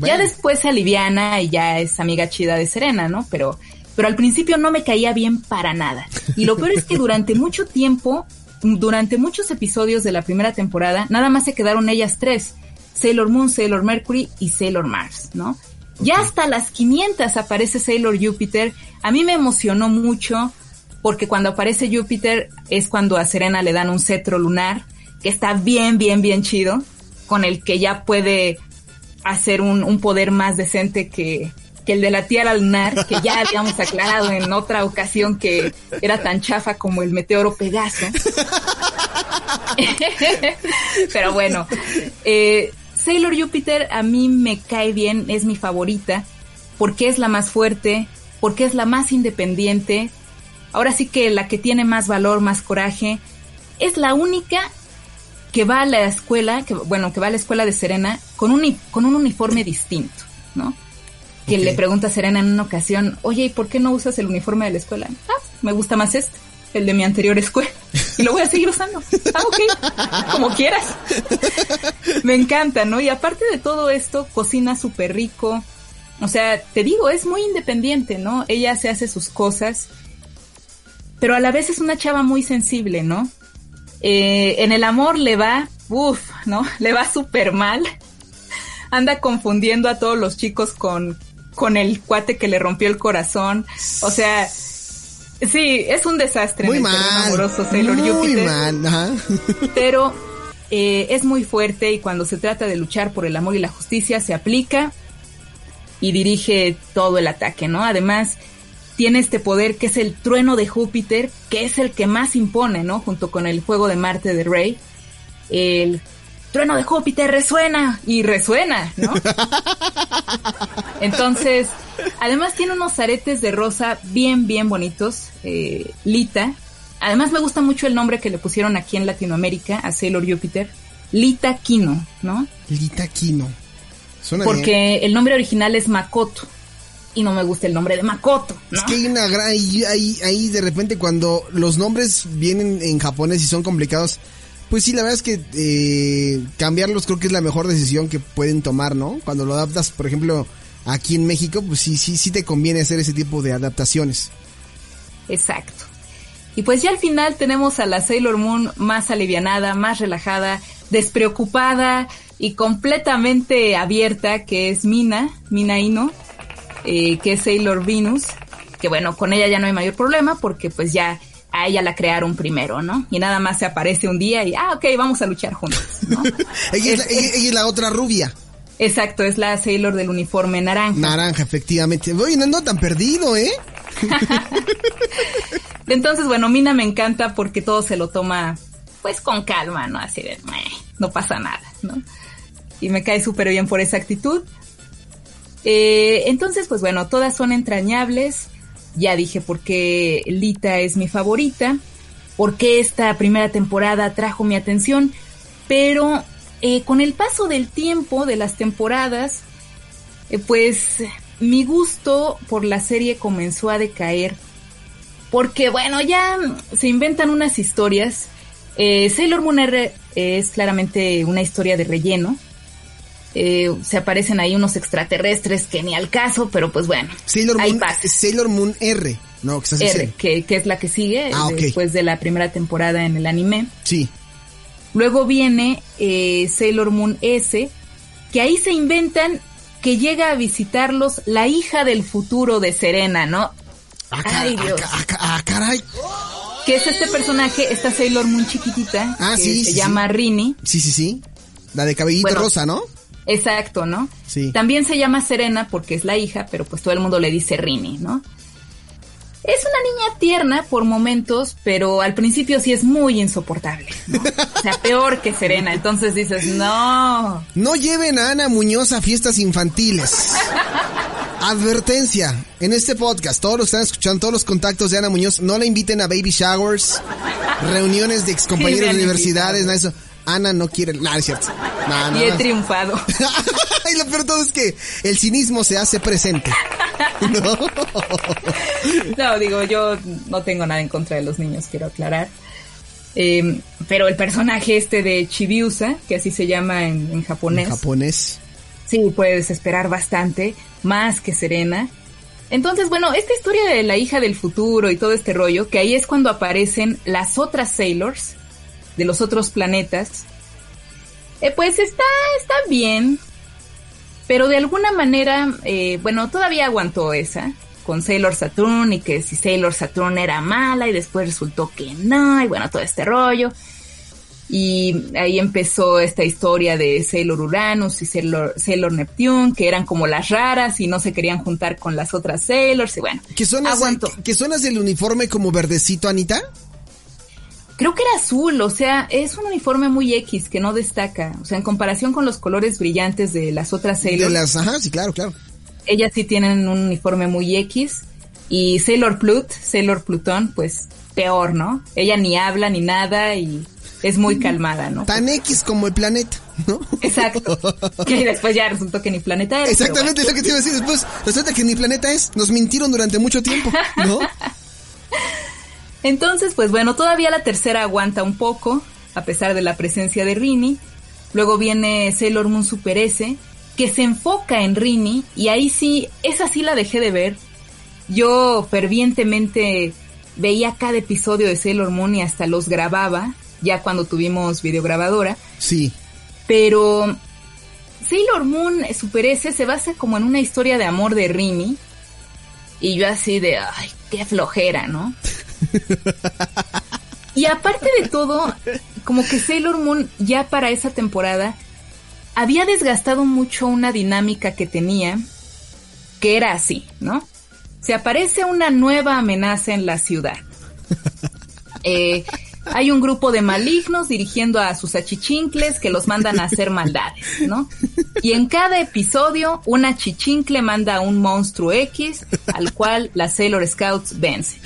Ya después se aliviana y ya es amiga chida de Serena, ¿no? Pero, pero al principio no me caía bien para nada. Y lo peor es que durante mucho tiempo, durante muchos episodios de la primera temporada, nada más se quedaron ellas tres. Sailor Moon, Sailor Mercury y Sailor Mars, ¿no? Ya hasta las 500 aparece Sailor Jupiter. A mí me emocionó mucho porque cuando aparece Jupiter es cuando a Serena le dan un cetro lunar, que está bien, bien, bien chido, con el que ya puede hacer un, un poder más decente que, que el de la Tierra lunar, que ya habíamos aclarado en otra ocasión que era tan chafa como el meteoro Pegaso. Pero bueno, eh, Sailor Jupiter a mí me cae bien, es mi favorita, porque es la más fuerte, porque es la más independiente, ahora sí que la que tiene más valor, más coraje, es la única que va a la escuela, que bueno, que va a la escuela de Serena con un, con un uniforme distinto, ¿no? Que le pregunta a Serena en una ocasión, oye, ¿y por qué no usas el uniforme de la escuela? Ah, me gusta más este, el de mi anterior escuela. Y lo voy a seguir usando. Ah, ok, como quieras. me encanta, ¿no? Y aparte de todo esto, cocina súper rico. O sea, te digo, es muy independiente, ¿no? Ella se hace sus cosas. Pero a la vez es una chava muy sensible, ¿no? Eh, en el amor le va, uff, ¿no? Le va súper mal. Anda confundiendo a todos los chicos con, con el cuate que le rompió el corazón. O sea, sí, es un desastre. Muy mal. Amoroso Sailor muy mal, Pero eh, es muy fuerte y cuando se trata de luchar por el amor y la justicia se aplica y dirige todo el ataque, ¿no? Además, tiene este poder que es el trueno de Júpiter, que es el que más impone, ¿no? Junto con el fuego de Marte de Rey. El trueno de Júpiter resuena y resuena, ¿no? Entonces, además tiene unos aretes de rosa bien, bien bonitos, eh, Lita. Además me gusta mucho el nombre que le pusieron aquí en Latinoamérica a Sailor Júpiter, Lita Kino, ¿no? Lita Kino. Porque el nombre original es Makoto y no me gusta el nombre de Makoto. Es que hay una gran. Ahí, ahí, de repente cuando los nombres vienen en japonés y son complicados, pues sí, la verdad es que eh, cambiarlos creo que es la mejor decisión que pueden tomar, ¿no? Cuando lo adaptas, por ejemplo, aquí en México, pues sí, sí, sí te conviene hacer ese tipo de adaptaciones. Exacto. Y pues ya al final tenemos a la Sailor Moon más alivianada, más relajada, despreocupada y completamente abierta, que es Mina, Mina Ino, eh, que es Sailor Venus, que bueno, con ella ya no hay mayor problema porque pues ya a ella la crearon primero, ¿no? Y nada más se aparece un día y, ah, ok, vamos a luchar juntos, ¿no? ella, es la, ella, ella es la otra rubia. Exacto, es la Sailor del uniforme naranja. Naranja, efectivamente. Oye, no ando tan perdido, ¿eh? Entonces, bueno, Mina me encanta porque todo se lo toma, pues, con calma, ¿no? Así de, "Meh, no pasa nada, ¿no? Y me cae súper bien por esa actitud. Eh, entonces, pues bueno, todas son entrañables. Ya dije por qué Lita es mi favorita, por qué esta primera temporada trajo mi atención, pero eh, con el paso del tiempo, de las temporadas, eh, pues mi gusto por la serie comenzó a decaer. Porque bueno, ya se inventan unas historias. Eh, Sailor Moon R es claramente una historia de relleno. Eh, se aparecen ahí unos extraterrestres que ni al caso, pero pues bueno. Sailor ahí Moon, pasa. Sailor Moon R. No, que estás R, diciendo. que, que es la que sigue Ah, después de la primera temporada en el anime. Sí. Luego viene eh, Sailor Moon S, que ahí se inventan que llega a visitarlos la hija del futuro de Serena, ¿no? Ah, Ay, cara- Dios. ah, ah, caray. Que es este personaje, esta Sailor Moon chiquitita, Ah, que sí, se sí, llama Rini. Sí, sí, sí. La de cabellito Bueno. rosa, ¿no? Exacto, ¿no? Sí. También se llama Serena porque es la hija, pero pues todo el mundo le dice Rini, ¿no? Es una niña tierna por momentos, pero al principio sí es muy insoportable, ¿no? O sea, peor que Serena. Entonces dices, no, No lleven a Ana Muñoz a fiestas infantiles. Advertencia, en este podcast, todos los que están escuchando, todos los contactos de Ana Muñoz, no la inviten a baby showers, reuniones de excompañeros Sí, de universidades, nada de eso. Ana no quiere, nada, es cierto. Y he triunfado. y lo peor todo es que el cinismo se hace presente. ¿No? No, digo, yo no tengo nada en contra de los niños, quiero aclarar. Eh, pero el personaje este de Chibiusa, que así se llama en, en japonés, En japonés. sí puede desesperar bastante, más que Serena. Entonces, bueno, esta historia de la hija del futuro y todo este rollo, que ahí es cuando aparecen las otras Sailors de los otros planetas, eh, pues está, está bien, pero de alguna manera, eh, bueno, todavía aguantó esa con Sailor Saturn y que si Sailor Saturn era mala y después resultó que no, y bueno, todo este rollo. Y ahí empezó esta historia de Sailor Uranus y Sailor, Sailor Neptune, que eran como las raras y no se querían juntar con las otras Sailors y bueno, ¿Que son, aguantó. son las del uniforme como verdecito, Anita? Creo que era azul, o sea, es un uniforme muy X que no destaca. O sea, en comparación con los colores brillantes de las otras De Sailor, las, ajá, sí, claro, claro. ellas sí tienen un uniforme muy X. Y Sailor Plut, Sailor Plutón, pues peor, ¿no? Ella ni habla ni nada y es muy calmada, ¿no? Tan X como el planeta, ¿no? Exacto. Que después ya resultó que ni planeta pero Exactamente, es lo que te iba a decir después. Resulta que ni planeta es. Nos mintieron durante mucho tiempo, ¿no? Entonces, pues bueno, todavía la tercera aguanta un poco, a pesar de la presencia de Rini. Luego viene Sailor Moon Super S, que se enfoca en Rini, y ahí sí, esa sí la dejé de ver. Yo fervientemente veía cada episodio de Sailor Moon y hasta los grababa, ya cuando tuvimos videograbadora. Sí. Pero Sailor Moon Super S se basa como en una historia de amor de Rini. Y yo así de, ay, qué flojera, ¿no? y aparte de todo, como que Sailor Moon ya para esa temporada había desgastado mucho una dinámica que tenía, que era así, ¿no? Se aparece una nueva amenaza en la ciudad. Eh, hay un grupo de malignos dirigiendo a sus achichincles que los mandan a hacer maldades, ¿no? Y en cada episodio, una achichincle manda a un monstruo X al cual las Sailor Scouts vence.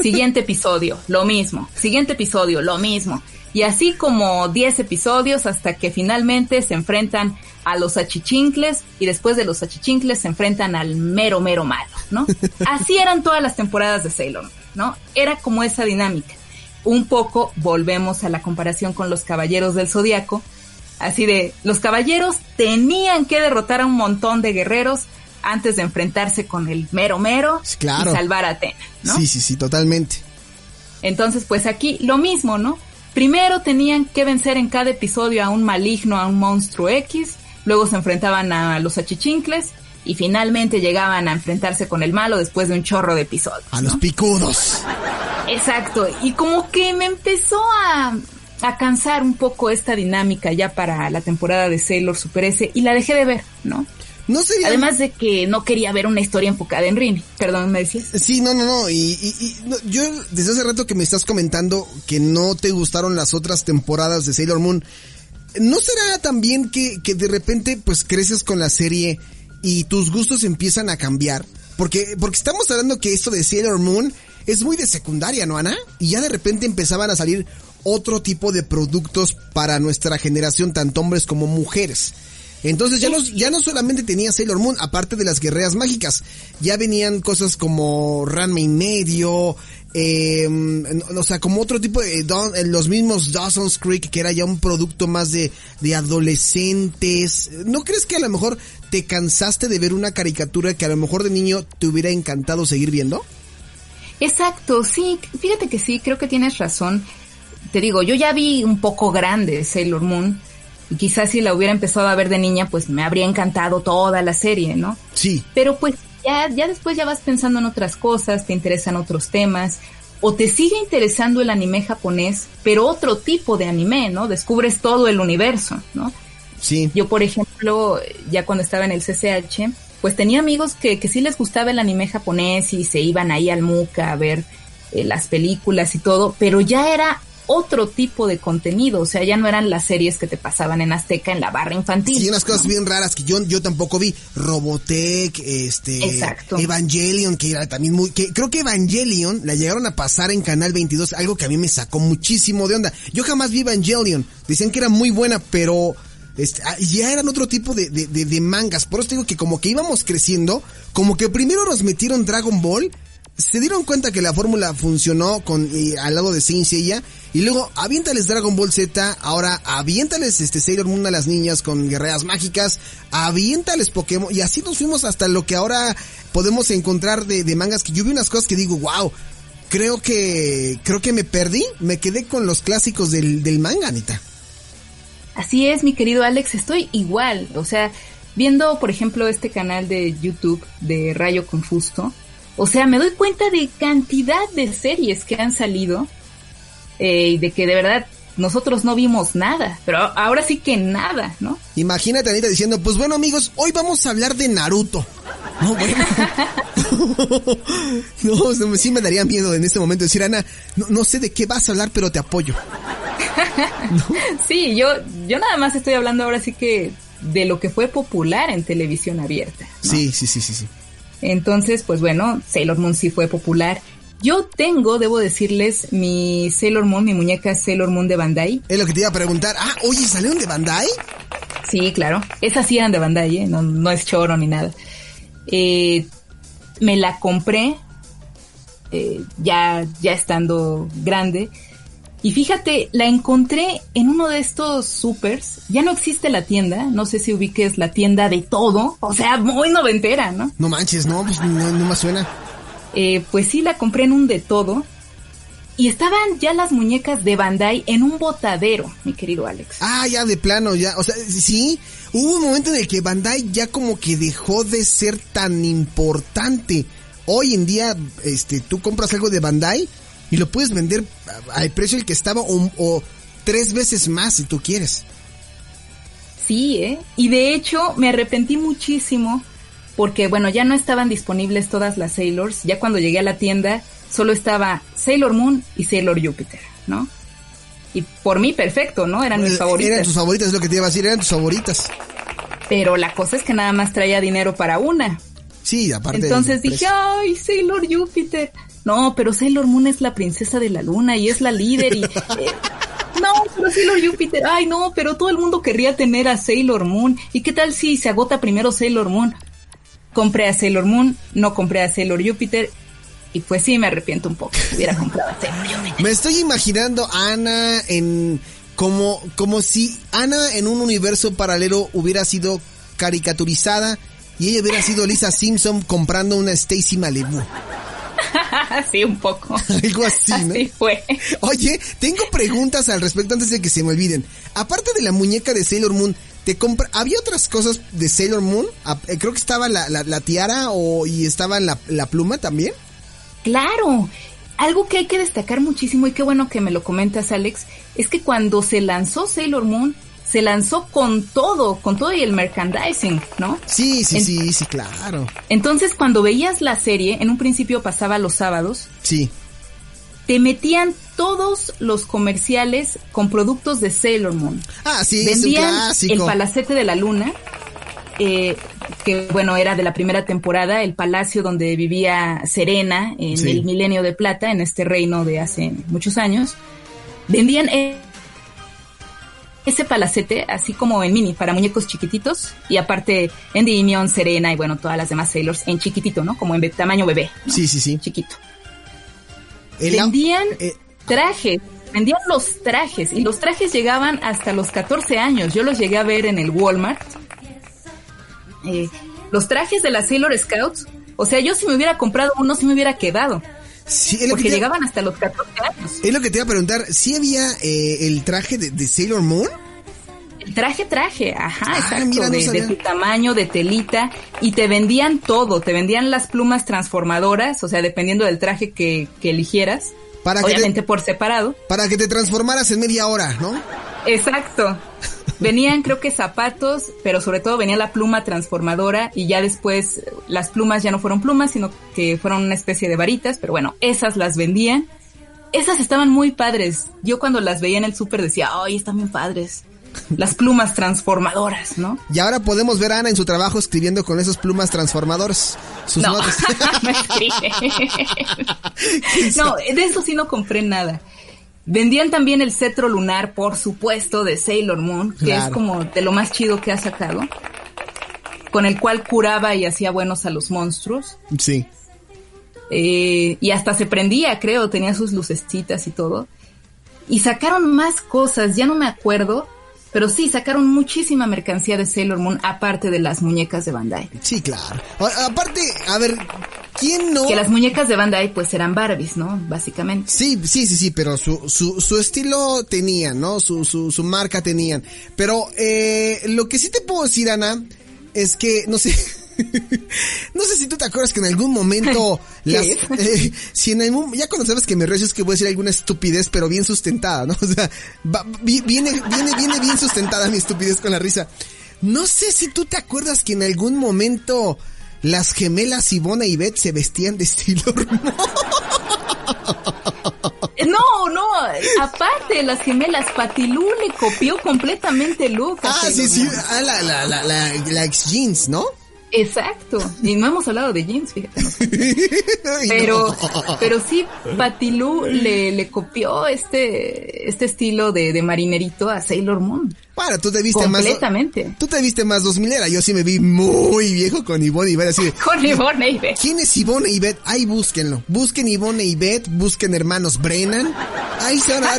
Siguiente episodio, lo mismo. Siguiente episodio, lo mismo. Y así como 10 episodios hasta que finalmente se enfrentan a los achichincles y después de los achichincles se enfrentan al mero, mero malo, ¿no? Así eran todas las temporadas de Sailor, ¿no? Era como esa dinámica un poco volvemos a la comparación con los caballeros del zodiaco. Así de, los caballeros tenían que derrotar a un montón de guerreros antes de enfrentarse con el mero mero claro. y salvar a Atena, ¿no? Sí, sí, sí, totalmente. Entonces, pues aquí lo mismo, ¿no? Primero tenían que vencer en cada episodio a un maligno, a un monstruo X, luego se enfrentaban a los achichincles y finalmente llegaban a enfrentarse con el malo después de un chorro de episodios. A los picudos. Exacto, y como que me empezó a, a cansar un poco esta dinámica ya para la temporada de Sailor Super S y la dejé de ver, ¿no? No sé. Además de que no quería ver una historia enfocada en Rini. Perdón, ¿me decías? Sí, no, no, no. Y, y, y no, yo, desde hace rato que me estás comentando que no te gustaron las otras temporadas de Sailor Moon, ¿no será también que, que de repente pues creces con la serie y tus gustos empiezan a cambiar? Porque, porque estamos hablando que esto de Sailor Moon es muy de secundaria, ¿no, Ana? Y ya de repente empezaban a salir otro tipo de productos para nuestra generación, tanto hombres como mujeres. Entonces ya no, ya no solamente tenía Sailor Moon, aparte de las guerreras mágicas, ya venían cosas como Ranma y medio, eh, o sea, como otro tipo de, Don, los mismos Dawson's Creek, que era ya un producto más de, de adolescentes. ¿No crees que a lo mejor te cansaste de ver una caricatura que a lo mejor de niño te hubiera encantado seguir viendo? Exacto, sí, fíjate que sí, creo que tienes razón. Te digo, yo ya vi un poco grande Sailor Moon, y quizás si la hubiera empezado a ver de niña, pues me habría encantado toda la serie, ¿no? Sí. Pero pues ya, ya después ya vas pensando en otras cosas, te interesan otros temas, o te sigue interesando el anime japonés, pero otro tipo de anime, ¿no? Descubres todo el universo, ¿no? Sí. Yo, por ejemplo, ya cuando estaba en el CCH, pues tenía amigos que, que sí les gustaba el anime japonés y se iban ahí al MUCA a ver eh, las películas y todo, pero ya era otro tipo de contenido, o sea, ya no eran las series que te pasaban en Azteca en la barra infantil. Sí, unas cosas ¿no? bien raras que yo, yo tampoco vi. Robotech, este, Exacto. Evangelion, que era también muy, que creo que Evangelion la llegaron a pasar en Canal 22, algo que a mí me sacó muchísimo de onda. Yo jamás vi Evangelion, decían que era muy buena, pero este, ya eran otro tipo de, de, de, de mangas. Por eso digo que como que íbamos creciendo, como que primero nos metieron Dragon Ball, se dieron cuenta que la fórmula funcionó con eh, al lado de Saint Seiya y luego aviéntales Dragon Ball Z, ahora aviéntales este Sailor Moon a las niñas con guerreras mágicas, aviéntales Pokémon y así nos fuimos hasta lo que ahora podemos encontrar de, de mangas que yo vi unas cosas que digo, wow, creo que creo que me perdí, me quedé con los clásicos del, del manga, Anita. Así es, mi querido Alex, estoy igual, o sea, viendo por ejemplo este canal de YouTube de Rayo Confusto, o sea, me doy cuenta de cantidad de series que han salido eh, y de que de verdad nosotros no vimos nada, pero ahora sí que nada, ¿no? Imagínate Anita diciendo, pues bueno amigos, hoy vamos a hablar de Naruto. No, bueno. no, sí me daría miedo en este momento decir, Ana, no, no sé de qué vas a hablar, pero te apoyo. ¿No? Sí, yo, yo nada más estoy hablando ahora sí que de lo que fue popular en televisión abierta. ¿no? Sí, sí, sí, sí, sí. Entonces, pues bueno, Sailor Moon sí fue popular. Yo tengo, debo decirles, mi Sailor Moon, mi muñeca Sailor Moon de Bandai. Es lo que te iba a preguntar. Ah, oye, ¿salieron de Bandai? Sí, claro. Esas sí eran de Bandai, ¿eh? No, no es choro ni nada. Eh, me la compré eh, ya, ya estando grande. Y fíjate, la encontré en uno de estos supers. Ya no existe la tienda. No sé si ubiques la tienda de todo. O sea, muy noventera, ¿no? No manches, no, pues no, no me suena. Eh, pues sí, la compré en un de todo. Y estaban ya las muñecas de Bandai en un botadero, mi querido Alex. Ah, ya de plano, ya. O sea, sí, hubo un momento en el que Bandai ya como que dejó de ser tan importante. Hoy en día, este, tú compras algo de Bandai y lo puedes vender al precio el que estaba o, o, tres veces más si tú quieres. Sí, ¿eh? Y de hecho me arrepentí muchísimo porque, bueno, ya no estaban disponibles todas las Sailors. Ya cuando llegué a la tienda solo estaba Sailor Moon y Sailor Júpiter, ¿no? Y por mí perfecto, ¿no? Eran mis favoritas. Eran tus favoritas, es lo que te iba a decir, eran tus favoritas. Pero la cosa es que nada más traía dinero para una. Sí, aparte. Entonces dije, ay, Sailor Júpiter. No, pero Sailor Moon es la princesa de la luna y es la líder y... Eh, no, pero Sailor Júpiter, ay no, pero todo el mundo querría tener a Sailor Moon. ¿Y qué tal si se agota primero Sailor Moon? Compré a Sailor Moon, no compré a Sailor Júpiter y pues sí me arrepiento un poco. Hubiera comprado a Sailor Júpiter. Me estoy imaginando a Ana en como como si Ana en un universo paralelo hubiera sido caricaturizada y ella hubiera sido Lisa Simpson comprando una Stacy Malibu. sí, un poco. Algo así, ¿no? Así fue. Oye, tengo preguntas al respecto antes de que se me olviden. Aparte de la muñeca de Sailor Moon, te compra ¿había otras cosas de Sailor Moon? Ah, eh, creo que estaba la, la, tiara o, y estaba la, la pluma también. Claro, algo que hay que destacar muchísimo y qué bueno que me lo comentas Alex, es que cuando se lanzó Sailor Moon, se lanzó con todo, con todo y el merchandising, ¿no? Sí, sí, sí, sí, claro. Entonces, cuando veías la serie, en un principio pasaba los sábados. Sí. Te metían todos los comerciales con productos de Sailor Moon. Ah, sí, Vendían es un el palacete de la luna, eh, que bueno, era de la primera temporada, el palacio donde vivía Serena en el milenio de plata, en este reino de hace muchos años. Vendían ese palacete, así como en mini, para muñecos chiquititos, y aparte Andy Mion, Serena y bueno, todas las demás Sailors en chiquitito, ¿no? Como en tamaño bebé. Sí, sí, sí. Chiquito. Vendían eh, trajes, vendían los trajes, y los trajes llegaban hasta los 14 años. Yo los llegué a ver en el Walmart. Eh, los trajes de las Sailor Scouts, o sea, yo si me hubiera comprado uno, si me hubiera quedado. Sí, porque llegaban hasta los 14 años. Es lo que te iba a preguntar, ¿sí había eh, el traje de, Sailor Moon? Traje, traje, ajá, ah, exacto, de, tu tamaño, de telita, y te vendían todo, te vendían las plumas transformadoras, o sea, dependiendo del traje que, eligieras, para obviamente por separado. Para que te transformaras en media hora, ¿no? Exacto. Venían creo que zapatos, pero sobre todo venía la pluma transformadora y ya después las plumas ya no fueron plumas, sino que fueron una especie de varitas, pero bueno, esas las vendían. Esas estaban muy padres. Yo cuando las veía en el súper decía, ay, están bien padres. Las plumas transformadoras, ¿no? Y ahora podemos ver a Ana en su trabajo escribiendo con esas plumas transformadoras. Sus no, no, de eso sí no compré nada. Vendían también el cetro lunar, por supuesto, de Sailor Moon, que es como de lo más chido que ha sacado, con el cual curaba y hacía buenos a los monstruos. Sí. Eh, y hasta se prendía, creo, tenía sus lucecitas y todo. Y sacaron más cosas, ya no me acuerdo, pero sí, sacaron muchísima mercancía de Sailor Moon, aparte de las muñecas de Bandai. Sí, claro. aparte, a ver, ¿quién no? Que las muñecas de Bandai, pues eran Barbies, ¿no? Básicamente. Sí, sí, sí, sí, pero su, su, su estilo tenían, ¿no? Su, su, su marca tenían. Pero, eh, lo que sí te puedo decir, Ana, es que, no sé. no sé si tú te acuerdas que en algún momento las, eh, si en algún, ya cuando sabes que me rezo es que voy a decir alguna estupidez, pero bien sustentada, ¿no? O sea, viene, viene, viene bien sustentada mi estupidez con la risa. No sé si tú te acuerdas que en algún momento las gemelas Ivona y Beth se vestían de estilo No, no, aparte las gemelas, Patilú le copió completamente el look. Ah, sí, sí, ah, la, la, la, la, la ex jeans, ¿no? Exacto. Y no hemos hablado de jeans, fíjate. Pero, pero sí, Patilú le, le copió este, este estilo de, de marinerito a Sailor Moon. Bueno, tú te viste más. Completamente. Tú te viste más 2000 era. Yo sí me vi muy viejo con Ivonne y Beth. Así con Ivonne y Beth. ¿Quién es Ivonne y Beth? Ahí búsquenlo. Busquen Ivonne y Beth. Busquen hermanos Brennan. Ahí se van a.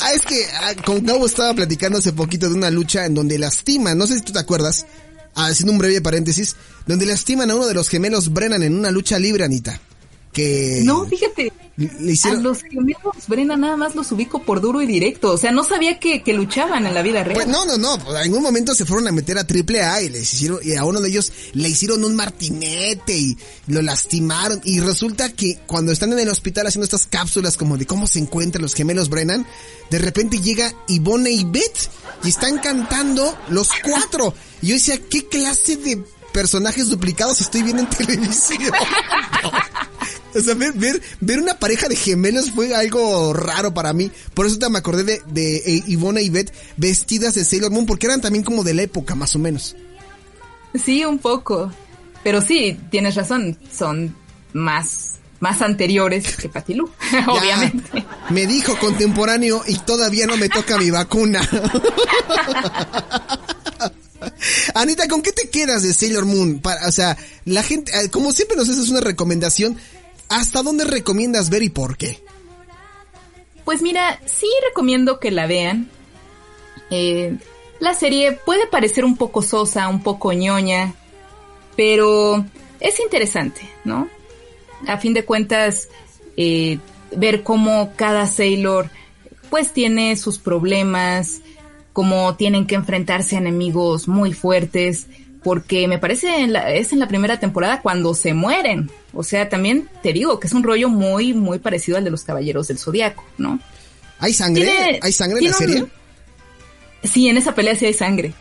ah, es que ah, con Gabo estaba platicando hace poquito de una lucha en donde lastiman. No sé si tú te acuerdas. Haciendo un breve paréntesis. Donde lastiman a uno de los gemelos Brennan en una lucha libre, Anita. Que. No, fíjate. A los gemelos Brena nada más los ubico por duro y directo. O sea, no sabía que, luchaban en la vida real. Pues no, no, no. Pues, en algún momento se fueron a meter a triple A y les hicieron, y a uno de ellos le hicieron un martinete y lo lastimaron. Y resulta que cuando están en el hospital haciendo estas cápsulas como de cómo se encuentran los gemelos Brennan, de repente llega Ivone y Beth y están cantando los cuatro. Y yo decía, ¿qué clase de personajes duplicados estoy viendo en televisión? O sea, ver, ver, una pareja de gemelos fue algo raro para mí. Por eso te me acordé de, de eh, Ivona y Beth vestidas de Sailor Moon, porque eran también como de la época, más o menos. Sí, un poco. Pero sí, tienes razón, son más, más anteriores que Patilú, obviamente. Me dijo contemporáneo y todavía no me toca mi vacuna. Anita, ¿con qué te quedas de Sailor Moon? Para, o sea, la gente, eh, como siempre nos haces una recomendación, ¿Hasta dónde recomiendas ver y por qué? Pues mira, sí recomiendo que la vean. Eh, la serie puede parecer un poco sosa, un poco ñoña, pero es interesante, ¿no? A fin de cuentas, eh, ver cómo cada Sailor pues tiene sus problemas, cómo tienen que enfrentarse a enemigos muy fuertes, porque me parece es en la primera temporada cuando se mueren. O sea, también te digo que es un rollo muy, muy parecido al de los Caballeros del Zodiaco, ¿no? ¿Hay sangre? ¿Hay sangre en la serie? sí, en esa pelea sí hay sangre.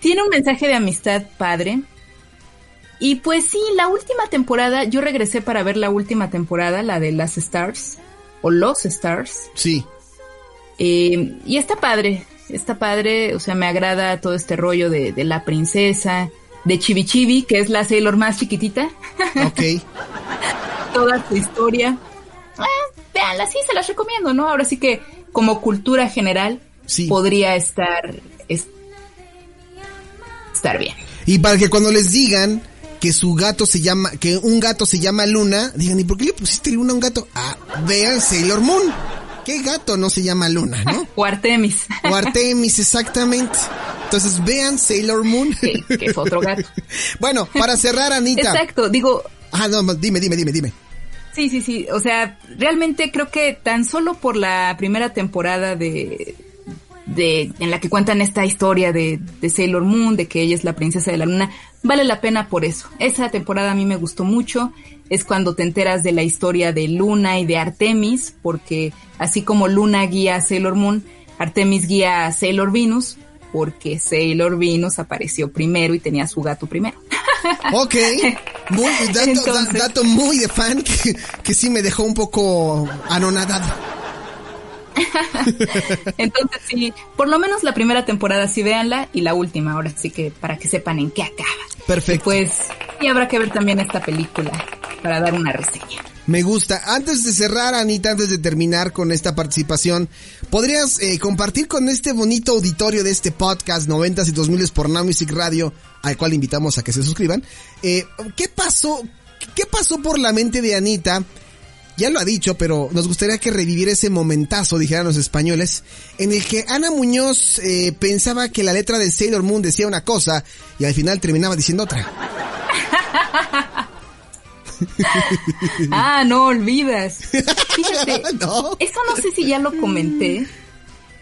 Tiene un mensaje de amistad padre. Y pues sí, la última temporada, yo regresé para ver la última temporada, la de las Stars, o Los Stars. Sí. Eh, y está padre, está padre, o sea, me agrada todo este rollo de, la princesa, de Chibi Chibi, que es la Sailor más chiquitita. Ok. Toda su historia. Eh, veanla, sí, se las recomiendo, ¿no? Ahora sí que como cultura general podría estar, estar bien. Y para que cuando les digan que su gato se llama, que un gato se llama Luna, digan, ¿y por qué le pusiste Luna a un gato? Ah, vean Sailor Moon. ¿Qué gato no se llama Luna, no? o Artemis. O Artemis, exactamente. Entonces vean Sailor Moon. Que, es otro gato. bueno, para cerrar, Anita. Exacto, digo. Ah, no, dime, dime, dime, dime. Sí, sí, sí. O sea, realmente creo que tan solo por la primera temporada de, de, en la que cuentan esta historia de, de, Sailor Moon, de que ella es la princesa de la luna, vale la pena por eso. Esa temporada a mí me gustó mucho. Es cuando te enteras de la historia de Luna y de Artemis, porque así como Luna guía a Sailor Moon, Artemis guía a Sailor Venus, porque Sailor Venus apareció primero y tenía su gato primero. Ok, muy, dato, dato muy de fan que, que sí me dejó un poco anonadado. Entonces sí, por lo menos la primera temporada sí véanla y la última ahora sí que para que sepan en qué acaba. Perfecto. pues y habrá que ver también esta película para dar una reseña. Me gusta. Antes de cerrar, Anita, antes de terminar con esta participación, ¿podrías eh, compartir con este bonito auditorio de este podcast 90 y 2000 por Now Music Radio, al cual invitamos a que se suscriban? Eh, ¿Qué pasó? ¿Qué pasó por la mente de Anita ya lo ha dicho, pero nos gustaría que reviviera ese momentazo, dijeran los españoles, en el que Ana Muñoz eh, pensaba que la letra de Sailor Moon decía una cosa y al final terminaba diciendo otra. ah, no olvidas. Fíjate, eso no sé si ya lo comenté.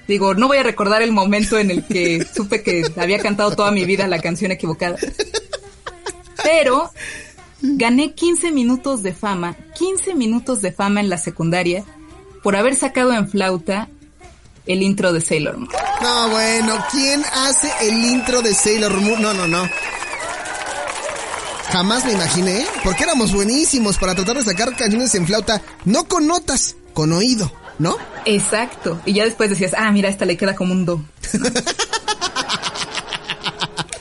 Digo, no voy a recordar el momento en el que supe que había cantado toda mi vida la canción equivocada. Pero gané 15 minutos de fama, 15 minutos de fama en la secundaria por haber sacado en flauta el intro de Sailor Moon. No, bueno, ¿quién hace el intro de Sailor Moon? No, no, no. Jamás me imaginé, porque éramos buenísimos para tratar de sacar canciones en flauta, no con notas, con oído, ¿no? Exacto. Y ya después decías, ah, mira, esta le queda como un do.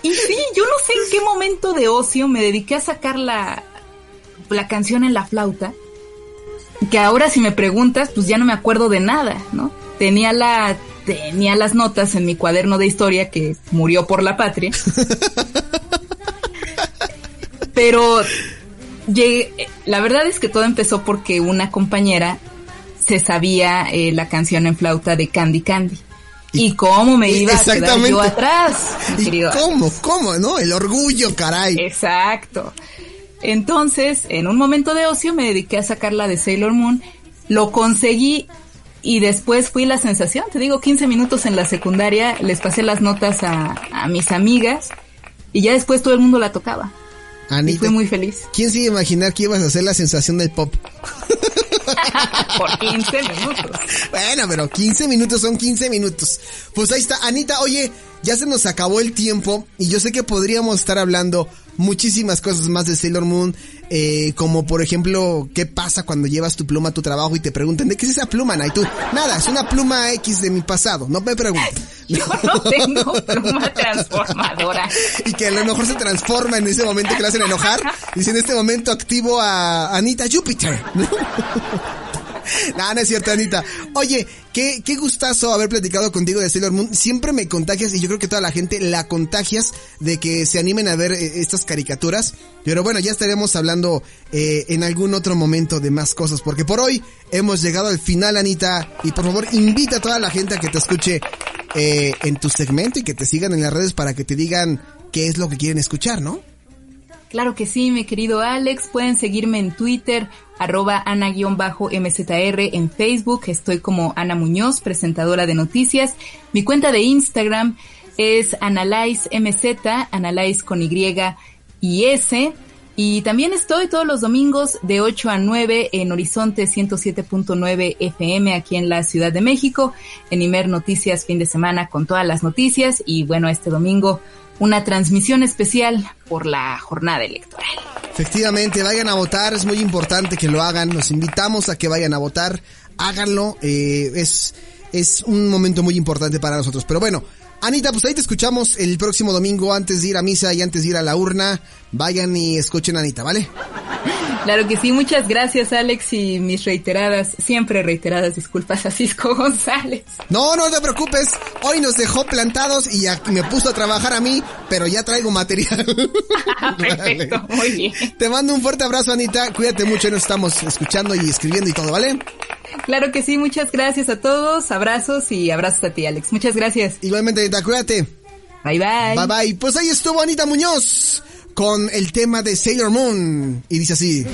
Y sí, yo no sé en qué momento de ocio me dediqué a sacar la, la canción en la flauta. Que ahora si me preguntas, pues ya no me acuerdo de nada, ¿no? Tenía la tenía las notas en mi cuaderno de historia que murió por la patria. Pero la verdad es que todo empezó porque una compañera se sabía eh, la canción en flauta de Candy Candy. ¿Y, cómo me iba a quedar yo atrás? ¿Y ¿Cómo? ¿Cómo? ¿No? El orgullo, caray. Exacto. Entonces, en un momento de ocio me dediqué a sacarla de Sailor Moon, lo conseguí y después fui la sensación. Te digo, 15 minutos en la secundaria, les pasé las notas a, a mis amigas y ya después todo el mundo la tocaba. Y fui muy feliz. ¿Quién se iba a imaginar que ibas a ser la sensación del pop? Por 15 minutos. Bueno, pero 15 minutos son 15 minutos. Pues ahí está. Anita, oye, ya se nos acabó el tiempo y yo sé que podríamos estar hablando muchísimas cosas más de Sailor Moon, eh, como por ejemplo, ¿qué pasa cuando llevas tu pluma a tu trabajo y te preguntan, ¿de qué es esa pluma, Y tú, nada, es una pluma X de mi pasado, no me preguntes. Yo no tengo pluma transformadora. y que a lo mejor se transforma en ese momento que le hacen enojar. Dice, en este momento activo a Anita Jupiter. no, no es cierto, Anita. Oye, qué, qué gustazo haber platicado contigo de Sailor Moon. Siempre me contagias y yo creo que toda la gente la contagias de que se animen a ver eh, estas caricaturas. Pero bueno, ya estaremos hablando eh, en algún otro momento de más cosas, porque por hoy hemos llegado al final, Anita. Y por favor, invita a toda la gente a que te escuche eh, en tu segmento y que te sigan en las redes para que te digan qué es lo que quieren escuchar, ¿no? Claro que sí, mi querido Alex. Pueden seguirme en Twitter, arroba ana-mzr, en Facebook. Estoy como Ana Muñoz, presentadora de noticias. Mi cuenta de Instagram es AnalyzeMZ, Analyze con Y y S. Y también estoy todos los domingos de 8 a 9 en Horizonte 107.9 FM aquí en la Ciudad de México, en Imer Noticias fin de semana con todas las noticias y bueno, este domingo una transmisión especial por la jornada electoral. Efectivamente, vayan a votar, es muy importante que lo hagan, nos invitamos a que vayan a votar, háganlo, eh, es, es un momento muy importante para nosotros. Pero bueno, Anita, pues ahí te escuchamos el próximo domingo antes de ir a misa y antes de ir a la urna. Vayan y escuchen a Anita, ¿vale? Claro que sí, muchas gracias Alex y mis reiteradas, siempre reiteradas disculpas a Cisco González. No, no te preocupes, hoy nos dejó plantados y me puso a trabajar a mí, pero ya traigo material. Perfecto, muy bien. Te mando un fuerte abrazo Anita, cuídate mucho, nos estamos escuchando y escribiendo y todo, ¿vale? Claro que sí, muchas gracias a todos, abrazos y abrazos a ti Alex, muchas gracias. Igualmente cuídate. Bye bye. Bye bye, pues ahí estuvo Anita Muñoz con el tema de Sailor Moon. Y dice así.